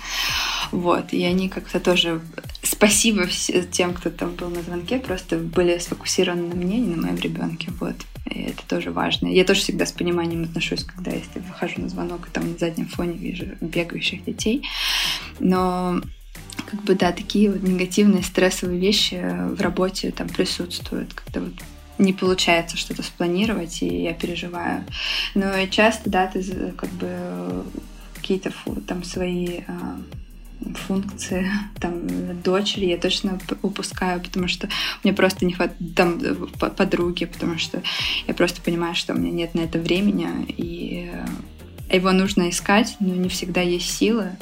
Вот, и они как-то тоже, спасибо тем, кто там был на звонке, просто были сфокусированы на мне, не на моем ребенке, вот. И это тоже важно. Я тоже всегда с пониманием отношусь, когда если выхожу на звонок и там на заднем фоне вижу бегающих детей. Но как бы, да, такие вот негативные стрессовые вещи в работе там присутствуют, когда вот не получается что-то спланировать, и я переживаю. Но часто, да, ты как бы какие-то там свои функции *laughs* там дочери я точно упускаю, потому что мне просто не хватает там подруги, потому что я просто понимаю, что у меня нет на это времени, и его нужно искать, но не всегда есть силы.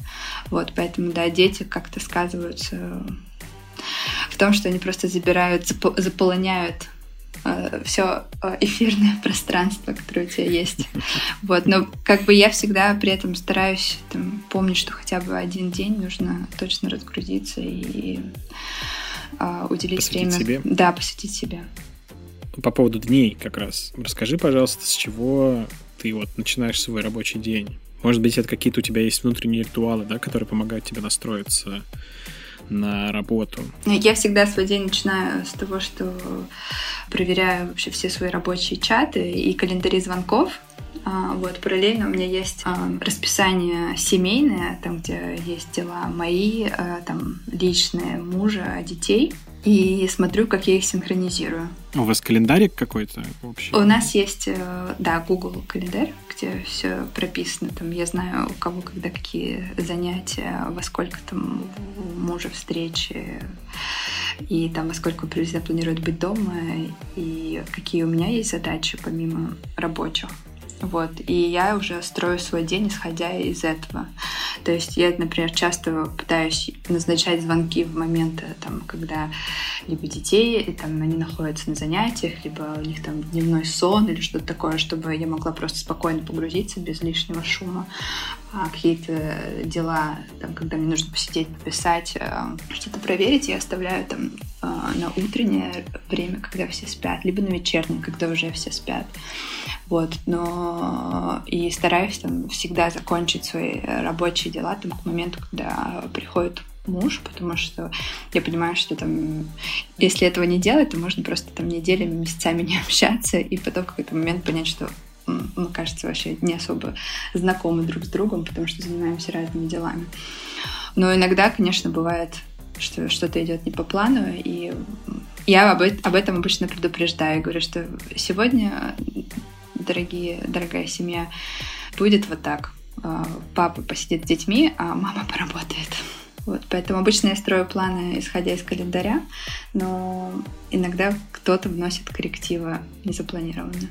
Вот, поэтому, да, дети как-то сказываются в том, что они просто забирают, заполоняют э, все э, эфирное *laughs* пространство, которое у тебя есть. *laughs* Вот, но как бы я всегда при этом стараюсь там, помнить, что хотя бы один день нужно точно разгрузиться и э, уделить посвятить время. Себе. Да, посвятить себе. По поводу дней как раз. Расскажи, пожалуйста, с чего ты вот начинаешь свой рабочий день? Может быть, это какие-то у тебя есть внутренние ритуалы, да, которые помогают тебе настроиться на работу? Я всегда свой день начинаю с того, что проверяю вообще все свои рабочие чаты и календари звонков. А, вот, параллельно у меня есть а, расписание семейное, там, где есть дела мои, а, там, личные, мужа, детей и смотрю, как я их синхронизирую. У вас календарик какой-то общий? У нас есть, э, да, Google календарь, где все прописано. Там я знаю, у кого когда какие занятия, во сколько там у мужа встречи, и там во сколько приблизительно планирует быть дома, и какие у меня есть задачи помимо рабочих. Вот. И я уже строю свой день, исходя из этого. То есть я, например, часто пытаюсь назначать звонки в моменты, там, когда либо детей, и, там, они находятся на занятиях, либо у них там дневной сон или что-то такое, чтобы я могла просто спокойно погрузиться без лишнего шума. А какие-то дела, там, когда мне нужно посидеть, пописать, э, что-то проверить, я оставляю там э, на утреннее время, когда все спят, либо на вечернее, когда уже все спят. Вот, но и стараюсь там всегда закончить свои рабочие дела там к моменту, когда приходит муж, потому что я понимаю, что там, если этого не делать, то можно просто там неделями, месяцами *laughs* не общаться, и потом в какой-то момент понять, что мы, кажется, вообще не особо знакомы друг с другом, потому что занимаемся разными делами. Но иногда, конечно, бывает, что что-то идет не по плану, и я об, об этом обычно предупреждаю. Говорю, что сегодня, дорогие, дорогая семья, будет вот так. А, папа посидит с детьми, а мама *laughs* поработает. Вот, поэтому обычно я строю планы, исходя из календаря, но иногда кто-то вносит коррективы незапланированно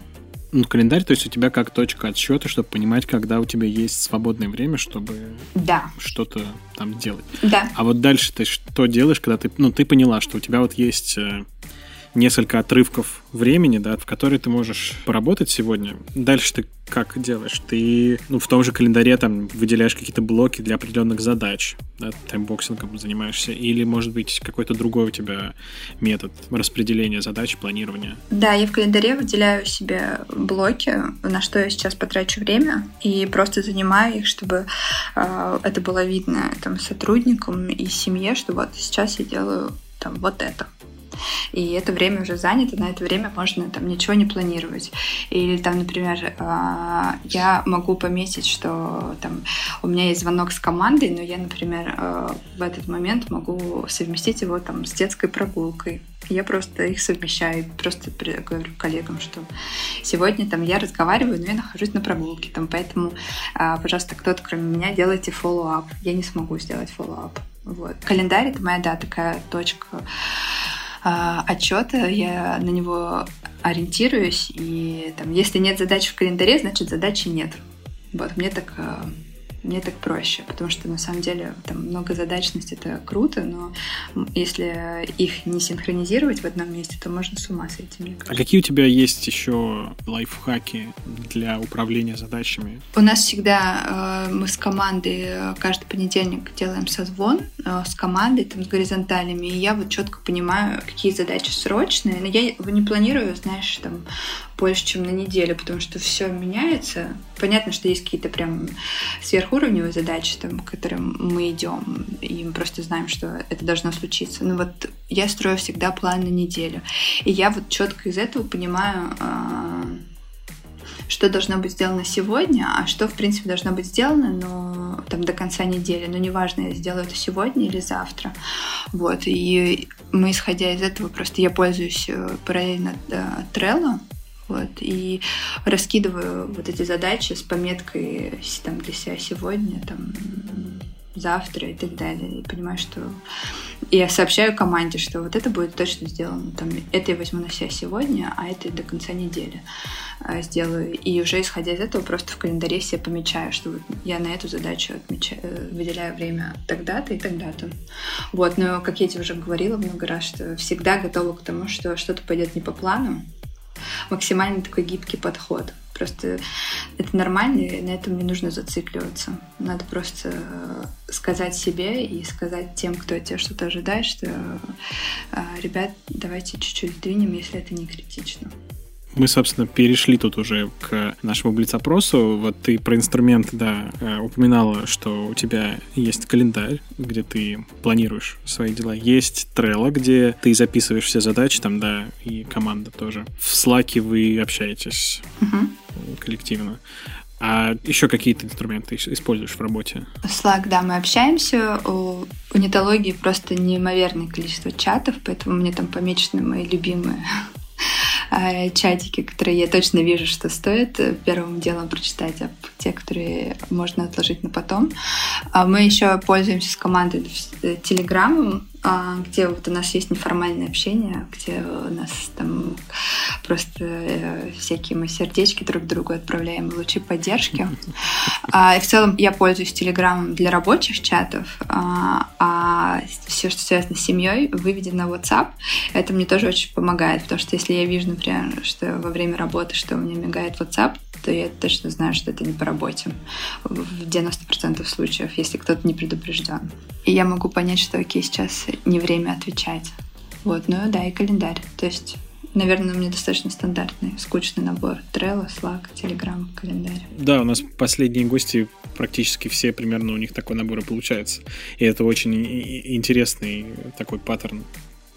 ну, календарь, то есть у тебя как точка отсчета, чтобы понимать, когда у тебя есть свободное время, чтобы да. что-то там делать. Да. А вот дальше ты что делаешь, когда ты, ну, ты поняла, что у тебя вот есть э, несколько отрывков времени, да, в которые ты можешь поработать сегодня. Дальше ты как делаешь? Ты ну, в том же календаре там выделяешь какие-то блоки для определенных задач, да, timeboxing ом занимаешься, или, может быть, какой-то другой у тебя метод распределения задач, планирования? Да, я в календаре выделяю себе блоки, на что я сейчас потрачу время, и просто занимаю их, чтобы э, это было видно там сотрудникам и семье, что вот сейчас я делаю там вот это и это время уже занято, на это время можно там ничего не планировать. Или там, например, а, я могу пометить, что там у меня есть звонок с командой, но я, например, а, в этот момент могу совместить его там с детской прогулкой. Я просто их совмещаю, просто говорю коллегам, что сегодня там я разговариваю, но я нахожусь на прогулке, там, поэтому, а, пожалуйста, кто-то кроме меня делайте follow-up. Я не смогу сделать follow-up. Вот. Календарь — это моя, да, такая точка а, отчета, я на него ориентируюсь, и там, если нет задач в календаре, значит задачи нет. Вот, мне так а, мне так проще, потому что на самом деле там многозадачность это круто, но если их не синхронизировать в одном месте, то можно с ума сойти, мне кажется. А какие у тебя есть еще лайфхаки для управления задачами? У нас всегда э, мы с командой э, каждый понедельник делаем созвон э, с командой, там, с горизонталями, и я вот четко понимаю, какие задачи срочные, но я не планирую, знаешь, там больше, чем на неделю, потому что все меняется. Понятно, что есть какие-то прям сверхуровневые задачи, там, к которым мы идем, и мы просто знаем, что это должно случиться. Но вот я строю всегда план на неделю. И я вот четко из этого понимаю, а, что должно быть сделано сегодня, а что, в принципе, должно быть сделано, но там до конца недели. Но неважно, я сделаю это сегодня или завтра. Вот. И мы, исходя из этого, просто я пользуюсь э, параллельно э, Trello, вот, и раскидываю вот эти задачи с пометкой там, для себя сегодня, там, завтра и так далее. И понимаю, что я сообщаю команде, что вот это будет точно сделано. Там, это я возьму на себя сегодня, а это до конца недели э, сделаю. И уже исходя из этого просто в календаре себе помечаю, что вот я на эту задачу отмечаю, э, выделяю время тогда-то и тогда-то. Вот, но, как я тебе уже говорила много раз, что всегда готова к тому, что что-то пойдет не по плану. Максимально такой гибкий подход. Просто это нормально, и на этом не нужно зацикливаться. Надо просто э, сказать себе и сказать тем, кто от тебя что-то ожидает, что, э, ребят, давайте чуть-чуть сдвинем, если это не критично. Мы, собственно, перешли тут уже к нашему блиц-опросу. Вот ты про инструменты, да, э, упоминала, что у тебя есть календарь, где ты планируешь свои дела. Есть Trello, где ты записываешь все задачи, там, да, и команда тоже. В Slack вы общаетесь угу. коллективно. А еще какие-то инструменты используешь в работе? Slack, да, мы общаемся. У, у нетологии просто неимоверное количество чатов, поэтому мне там помечены мои любимые чатики, которые я точно вижу, что стоит э, первым делом прочитать, а те, которые можно отложить на потом. А мы еще пользуемся с командой Телеграмом, а, где вот у нас есть неформальное общение, где у нас там просто э, всякие мы сердечки друг другу отправляем, лучи поддержки. А, и в целом я пользуюсь Телеграмом для рабочих чатов, а, а все, что связано с семьей, выведено в WhatsApp. Это мне тоже очень помогает, потому что если я вижу, например, что во время работы, что у меня мигает WhatsApp, то я точно знаю, что это не по работе. В 90% случаев, если кто-то не предупрежден. И я могу понять, что окей, сейчас не время отвечать. Вот, ну да, и календарь. То есть наверное, у меня достаточно стандартный, скучный набор. Trello, Slack, Telegram, календарь. Да, у нас последние гости практически все примерно у них такой набор и получается. И это очень интересный такой паттерн.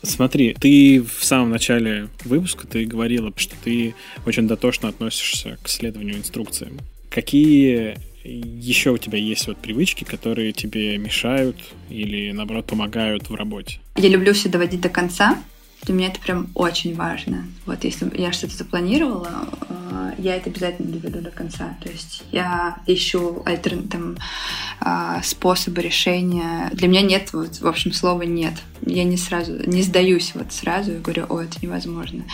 Смотри, ты в самом начале выпуска ты говорила, что ты очень дотошно относишься к следованию инструкциям. Какие еще у тебя есть вот привычки, которые тебе мешают или, наоборот, помогают в работе? Я люблю все доводить до конца. Для меня это прям очень важно. Вот если я что-то запланировала, э, я это обязательно доведу до конца. То есть я ищу альтер... там, э, способы решения. Для меня нет, вот, в общем, слова нет. Я не сразу, не сдаюсь вот сразу и говорю, о, это невозможно.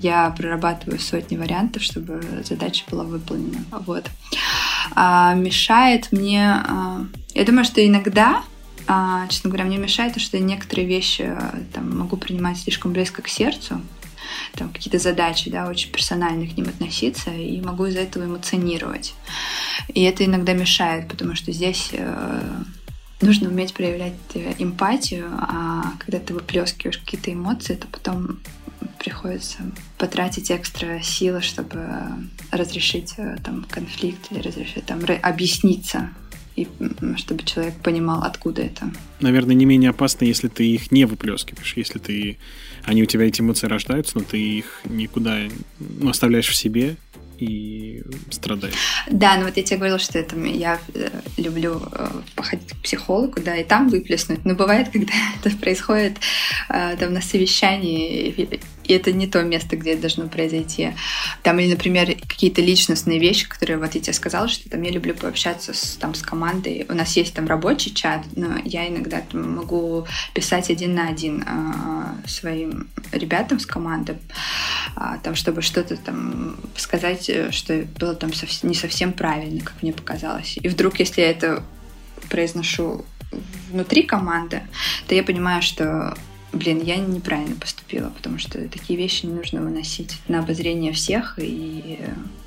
Я прорабатываю сотни вариантов, чтобы задача была выполнена. Вот. А мешает мне... А, я думаю, что иногда а, честно говоря, мне мешает то, что некоторые вещи э, там, могу принимать слишком близко к сердцу, там какие-то задачи, да, очень персонально к ним относиться, и могу из-за этого эмоционировать. И это иногда мешает, потому что здесь э, нужно уметь проявлять э, эмпатию, а когда ты выплескиваешь какие-то эмоции, то потом приходится потратить экстра силы, чтобы разрешить э, там конфликт или разрешить там объясниться и чтобы человек понимал, откуда это. Наверное, не менее опасно, если ты их не выплескиваешь, если ты они у тебя эти эмоции рождаются, но ты их никуда ну, оставляешь в себе, и страдаешь. Да, ну вот я тебе говорила, что это я э, люблю э, походить к психологу, да, и там выплеснуть. Но бывает, *laughs* когда это происходит э, там на совещании, и это не то место, где это должно произойти. Там, или, например, какие-то личностные вещи, которые, вот я тебе сказала, что там я люблю пообщаться с, там, с командой. У нас есть там рабочий чат, но я иногда там, могу писать один на один э, своим ребятам с команды, э, там, чтобы что-то там сказать, э, что было там сов- не совсем правильно, как мне показалось. И вдруг, если я это произношу внутри команды, то я понимаю, что блин, я неправильно поступила, потому что такие вещи не нужно выносить на обозрение всех, и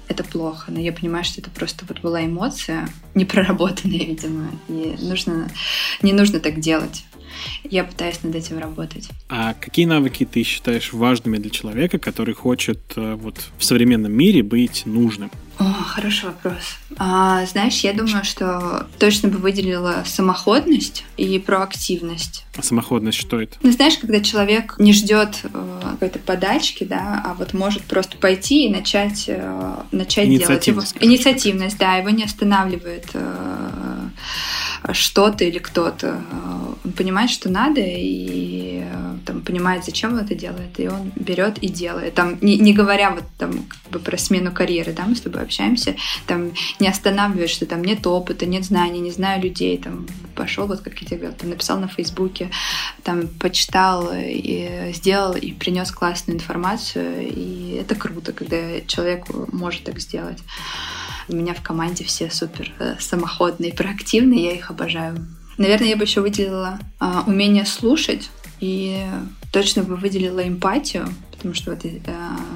это плохо. Но я понимаю, что это просто вот была эмоция, непроработанная, видимо, и нужно, не нужно так делать. Я пытаюсь над этим работать. А какие навыки ты считаешь важными для человека, который хочет э, вот в современном мире быть нужным? О, хороший вопрос. А, знаешь, я думаю, что точно бы выделила самоходность и проактивность. А самоходность что это? Ну, знаешь, когда человек не ждет э, какой-то подачки, да, а вот может просто пойти и начать, э, начать делать его. Инициативность, да, его не останавливает э, что-то или кто-то. Он понимает, что надо, и э, там понимает, зачем он это делает, и он берет и делает. Там, не, не говоря вот там как бы про смену карьеры, да, мы с тобой общаемся, там не останавливает, что там нет опыта, нет знаний, не знаю людей, там пошел, вот как я тебе говорила, там написал на Фейсбуке, там почитал и сделал и принес классную информацию, и это круто, когда человек может так сделать. У меня в команде все супер э, самоходные, проактивные, я их обожаю. Наверное, я бы еще выделила а, умение слушать и точно бы выделила эмпатию, потому что вот, э,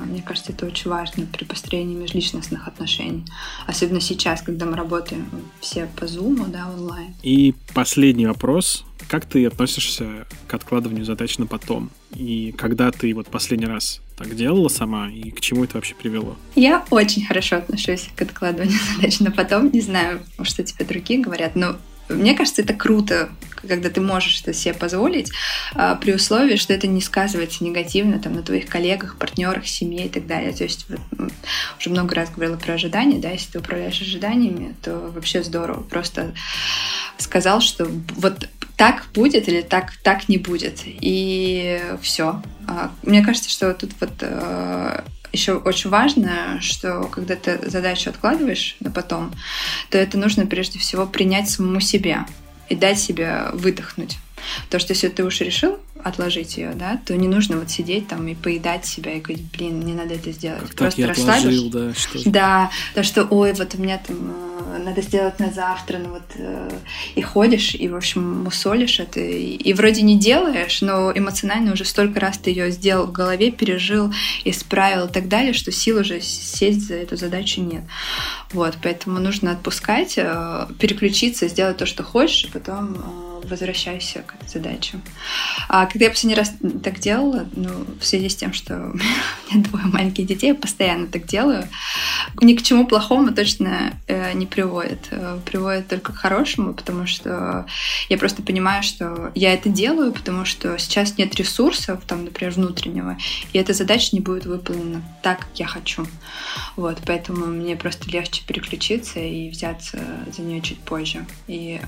мне кажется, это очень важно при построении межличностных отношений. Особенно сейчас, когда мы работаем все по Zoom, да, онлайн. И последний вопрос. Как ты относишься к откладыванию задач на потом? И когда ты вот последний раз так делала сама, и к чему это вообще привело? Я очень хорошо отношусь к откладыванию *laughs* задач на потом. Не знаю, что тебе другие говорят, но мне кажется, это круто, когда ты можешь это себе позволить, а, при условии, что это не сказывается негативно там, на твоих коллегах, партнерах, семье и так далее. То есть вот, уже много раз говорила про ожидания, да, если ты управляешь ожиданиями, то вообще здорово. Просто сказал, что вот так будет или так, так не будет. И все. А, мне кажется, что тут вот а, еще очень важно, что когда ты задачу откладываешь на потом, то это нужно прежде всего принять самому себе и дать себе выдохнуть. То, что если ты уж решил отложить ее, да, то не нужно вот сидеть там и поедать себя и говорить, блин, не надо это сделать. Как Просто так я отложил, да, что Да, то, что, ой, вот у меня там э, надо сделать на завтра, ну вот э, и ходишь, и, в общем, мусолишь это, и, и вроде не делаешь, но эмоционально уже столько раз ты ее сделал в голове, пережил, исправил и так далее, что сил уже сесть за эту задачу нет. Вот, поэтому нужно отпускать, э, переключиться, сделать то, что хочешь, и потом возвращайся к этой задаче. А когда я последний раз так делала, ну, в связи с тем, что *laughs* у меня двое маленьких детей, я постоянно так делаю, ни к чему плохому точно э, не приводит. Э, приводит только к хорошему, потому что я просто понимаю, что я это делаю, потому что сейчас нет ресурсов, там, например, внутреннего, и эта задача не будет выполнена так, как я хочу. Вот, поэтому мне просто легче переключиться и взяться за нее чуть позже. И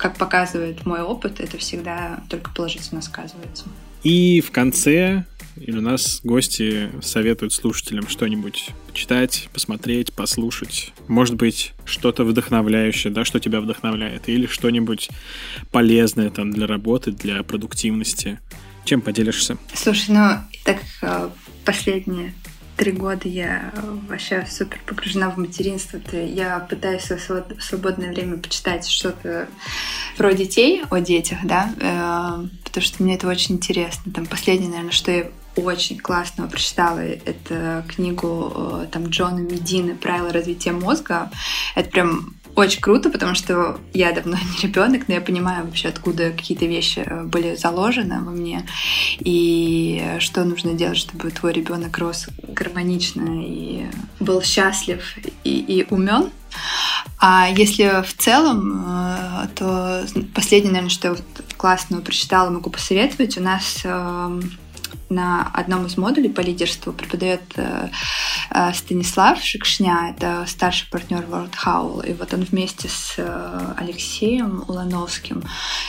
как показывает мой опыт, это всегда только положительно сказывается. И в конце у нас гости советуют слушателям что-нибудь почитать, посмотреть, послушать. Может быть, что-то вдохновляющее, да, что тебя вдохновляет, или что-нибудь полезное там для работы, для продуктивности. Чем поделишься? Слушай, ну, так э, последние три года я вообще супер погружена в материнство. Я пытаюсь в свободное время почитать что-то про детей, о детях, да, э, потому что мне это очень интересно. Там последнее, наверное, что я очень классного прочитала, это книгу э, там Джона Медины «Правила развития мозга». Это прям очень круто, потому что я давно *laughs* не ребенок, но я понимаю вообще, откуда какие-то вещи э, были заложены во мне, и что нужно делать, чтобы твой ребенок рос гармонично и был счастлив и, и умен. А если в целом, э, то последнее, наверное, что я классного прочитала, могу посоветовать. У нас эм, на одном из модулей по лидерству преподает э, э, Станислав Шикшня, это старший партнер World Howl, и вот он вместе с э, Алексеем Улановским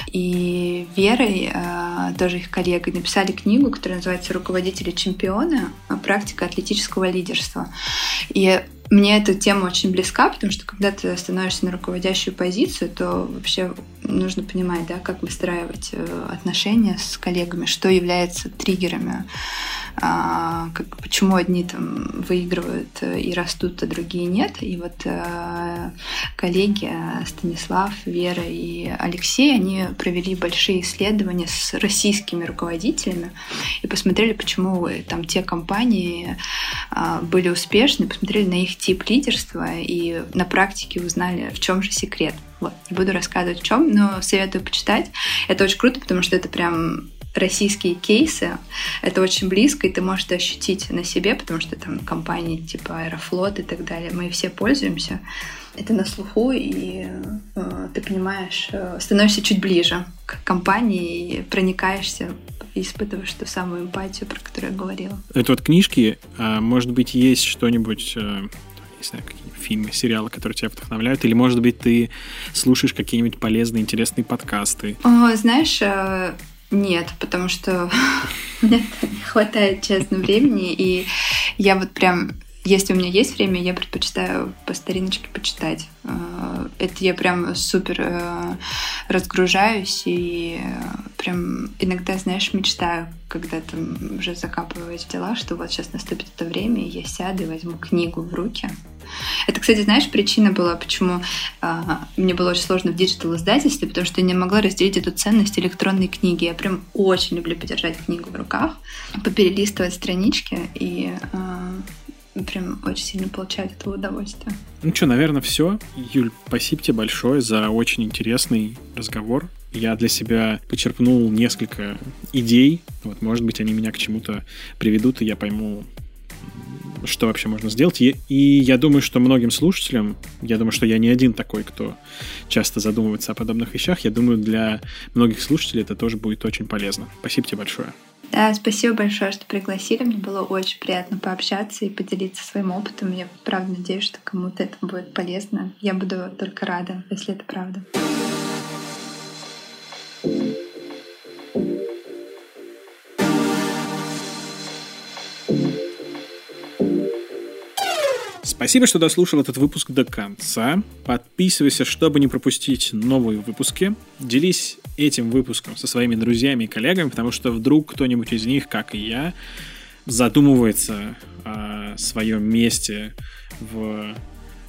и Верой, тоже их коллегой, написали книгу, которая называется «Руководители чемпиона. Практика атлетического лидерства». И мне эта тема очень близка, потому что когда ты становишься на руководящую позицию, то вообще нужно понимать, да, как выстраивать э, отношения с коллегами, что является триггерами как, почему одни там выигрывают э, и растут, а другие нет. И вот а, коллеги э, Станислав, Вера и Алексей, они провели большие исследования с российскими руководителями и посмотрели, почему там те компании а, были успешны, посмотрели на их тип лидерства и на практике узнали, в чем же секрет. Вот, не буду рассказывать в чем, но советую почитать. Это очень круто, потому что это прям российские кейсы, это очень близко, и ты можешь это ощутить на себе, потому что там компании типа Аэрофлот и так далее, мы все пользуемся. Это на слуху, и э, ты понимаешь, э, становишься чуть ближе к компании и проникаешься и испытываешь ту самую эмпатию, про которую я говорила. Это вот книжки, а, может быть, есть что-нибудь э, не знаю, какие фильмы, сериалы, которые тебя вдохновляют, или, может быть, ты слушаешь какие-нибудь полезные, интересные подкасты? О, знаешь, э, Нет, потому что *laughs* мне не хватает, честно, времени, и я вот прям если у меня есть время, я предпочитаю по стариночке почитать. Э, это я прям супер э, разгружаюсь и э, прям иногда, знаешь, мечтаю, когда там уже закапываюсь в дела, что вот сейчас наступит это время, и я сяду и возьму книгу в руки. Это, кстати, знаешь, причина была, почему э, мне было очень сложно в digital издательстве, потому что я не могла разделить эту ценность электронной книги. Я прям очень люблю подержать книгу в руках, поперелистывать странички и э, прям очень сильно получает этого удовольствие. Ну что, наверное, все. Юль, спасибо тебе большое за очень интересный разговор. Я для себя почерпнул несколько идей. Вот, может быть, они меня к чему-то приведут, и я пойму, что вообще можно сделать. И, я думаю, что многим слушателям, я думаю, что я не один такой, кто часто задумывается о подобных вещах, я думаю, для многих слушателей это тоже будет очень полезно. Спасибо тебе большое. Да, спасибо большое, что пригласили. Мне было очень приятно пообщаться и поделиться своим опытом. Я правда надеюсь, что кому-то это будет полезно. Я буду только рада, если это правда. Спасибо, что дослушал этот выпуск до конца. Подписывайся, чтобы не пропустить новые выпуски. Делись этим выпуском со своими друзьями и коллегами, потому что вдруг кто-нибудь из них, как и я, задумывается о своем месте в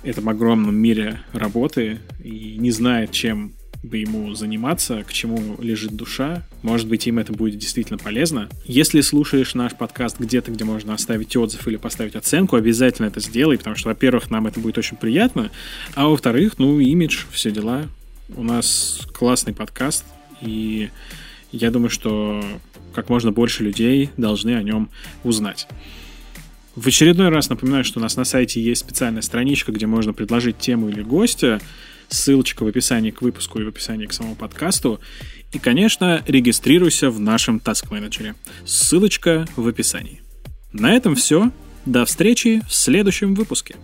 этом огромном мире работы и не знает, чем бы ему заниматься, к чему лежит душа. Может быть, им это будет действительно полезно. Если слушаешь наш подкаст где-то, где можно оставить отзыв или поставить оценку, обязательно это сделай, потому что, во-первых, нам это будет очень приятно, а во-вторых, ну, имидж, все дела. У нас классный подкаст, и я думаю, что как можно больше людей должны о нем узнать. В очередной раз напоминаю, что у нас на сайте есть специальная страничка, где можно предложить тему или гостя. Ссылочка в описании к выпуску и в описании к самому подкасту. И, конечно, регистрируйся в нашем Task Manager. Ссылочка в описании. На этом все. До встречи в следующем выпуске.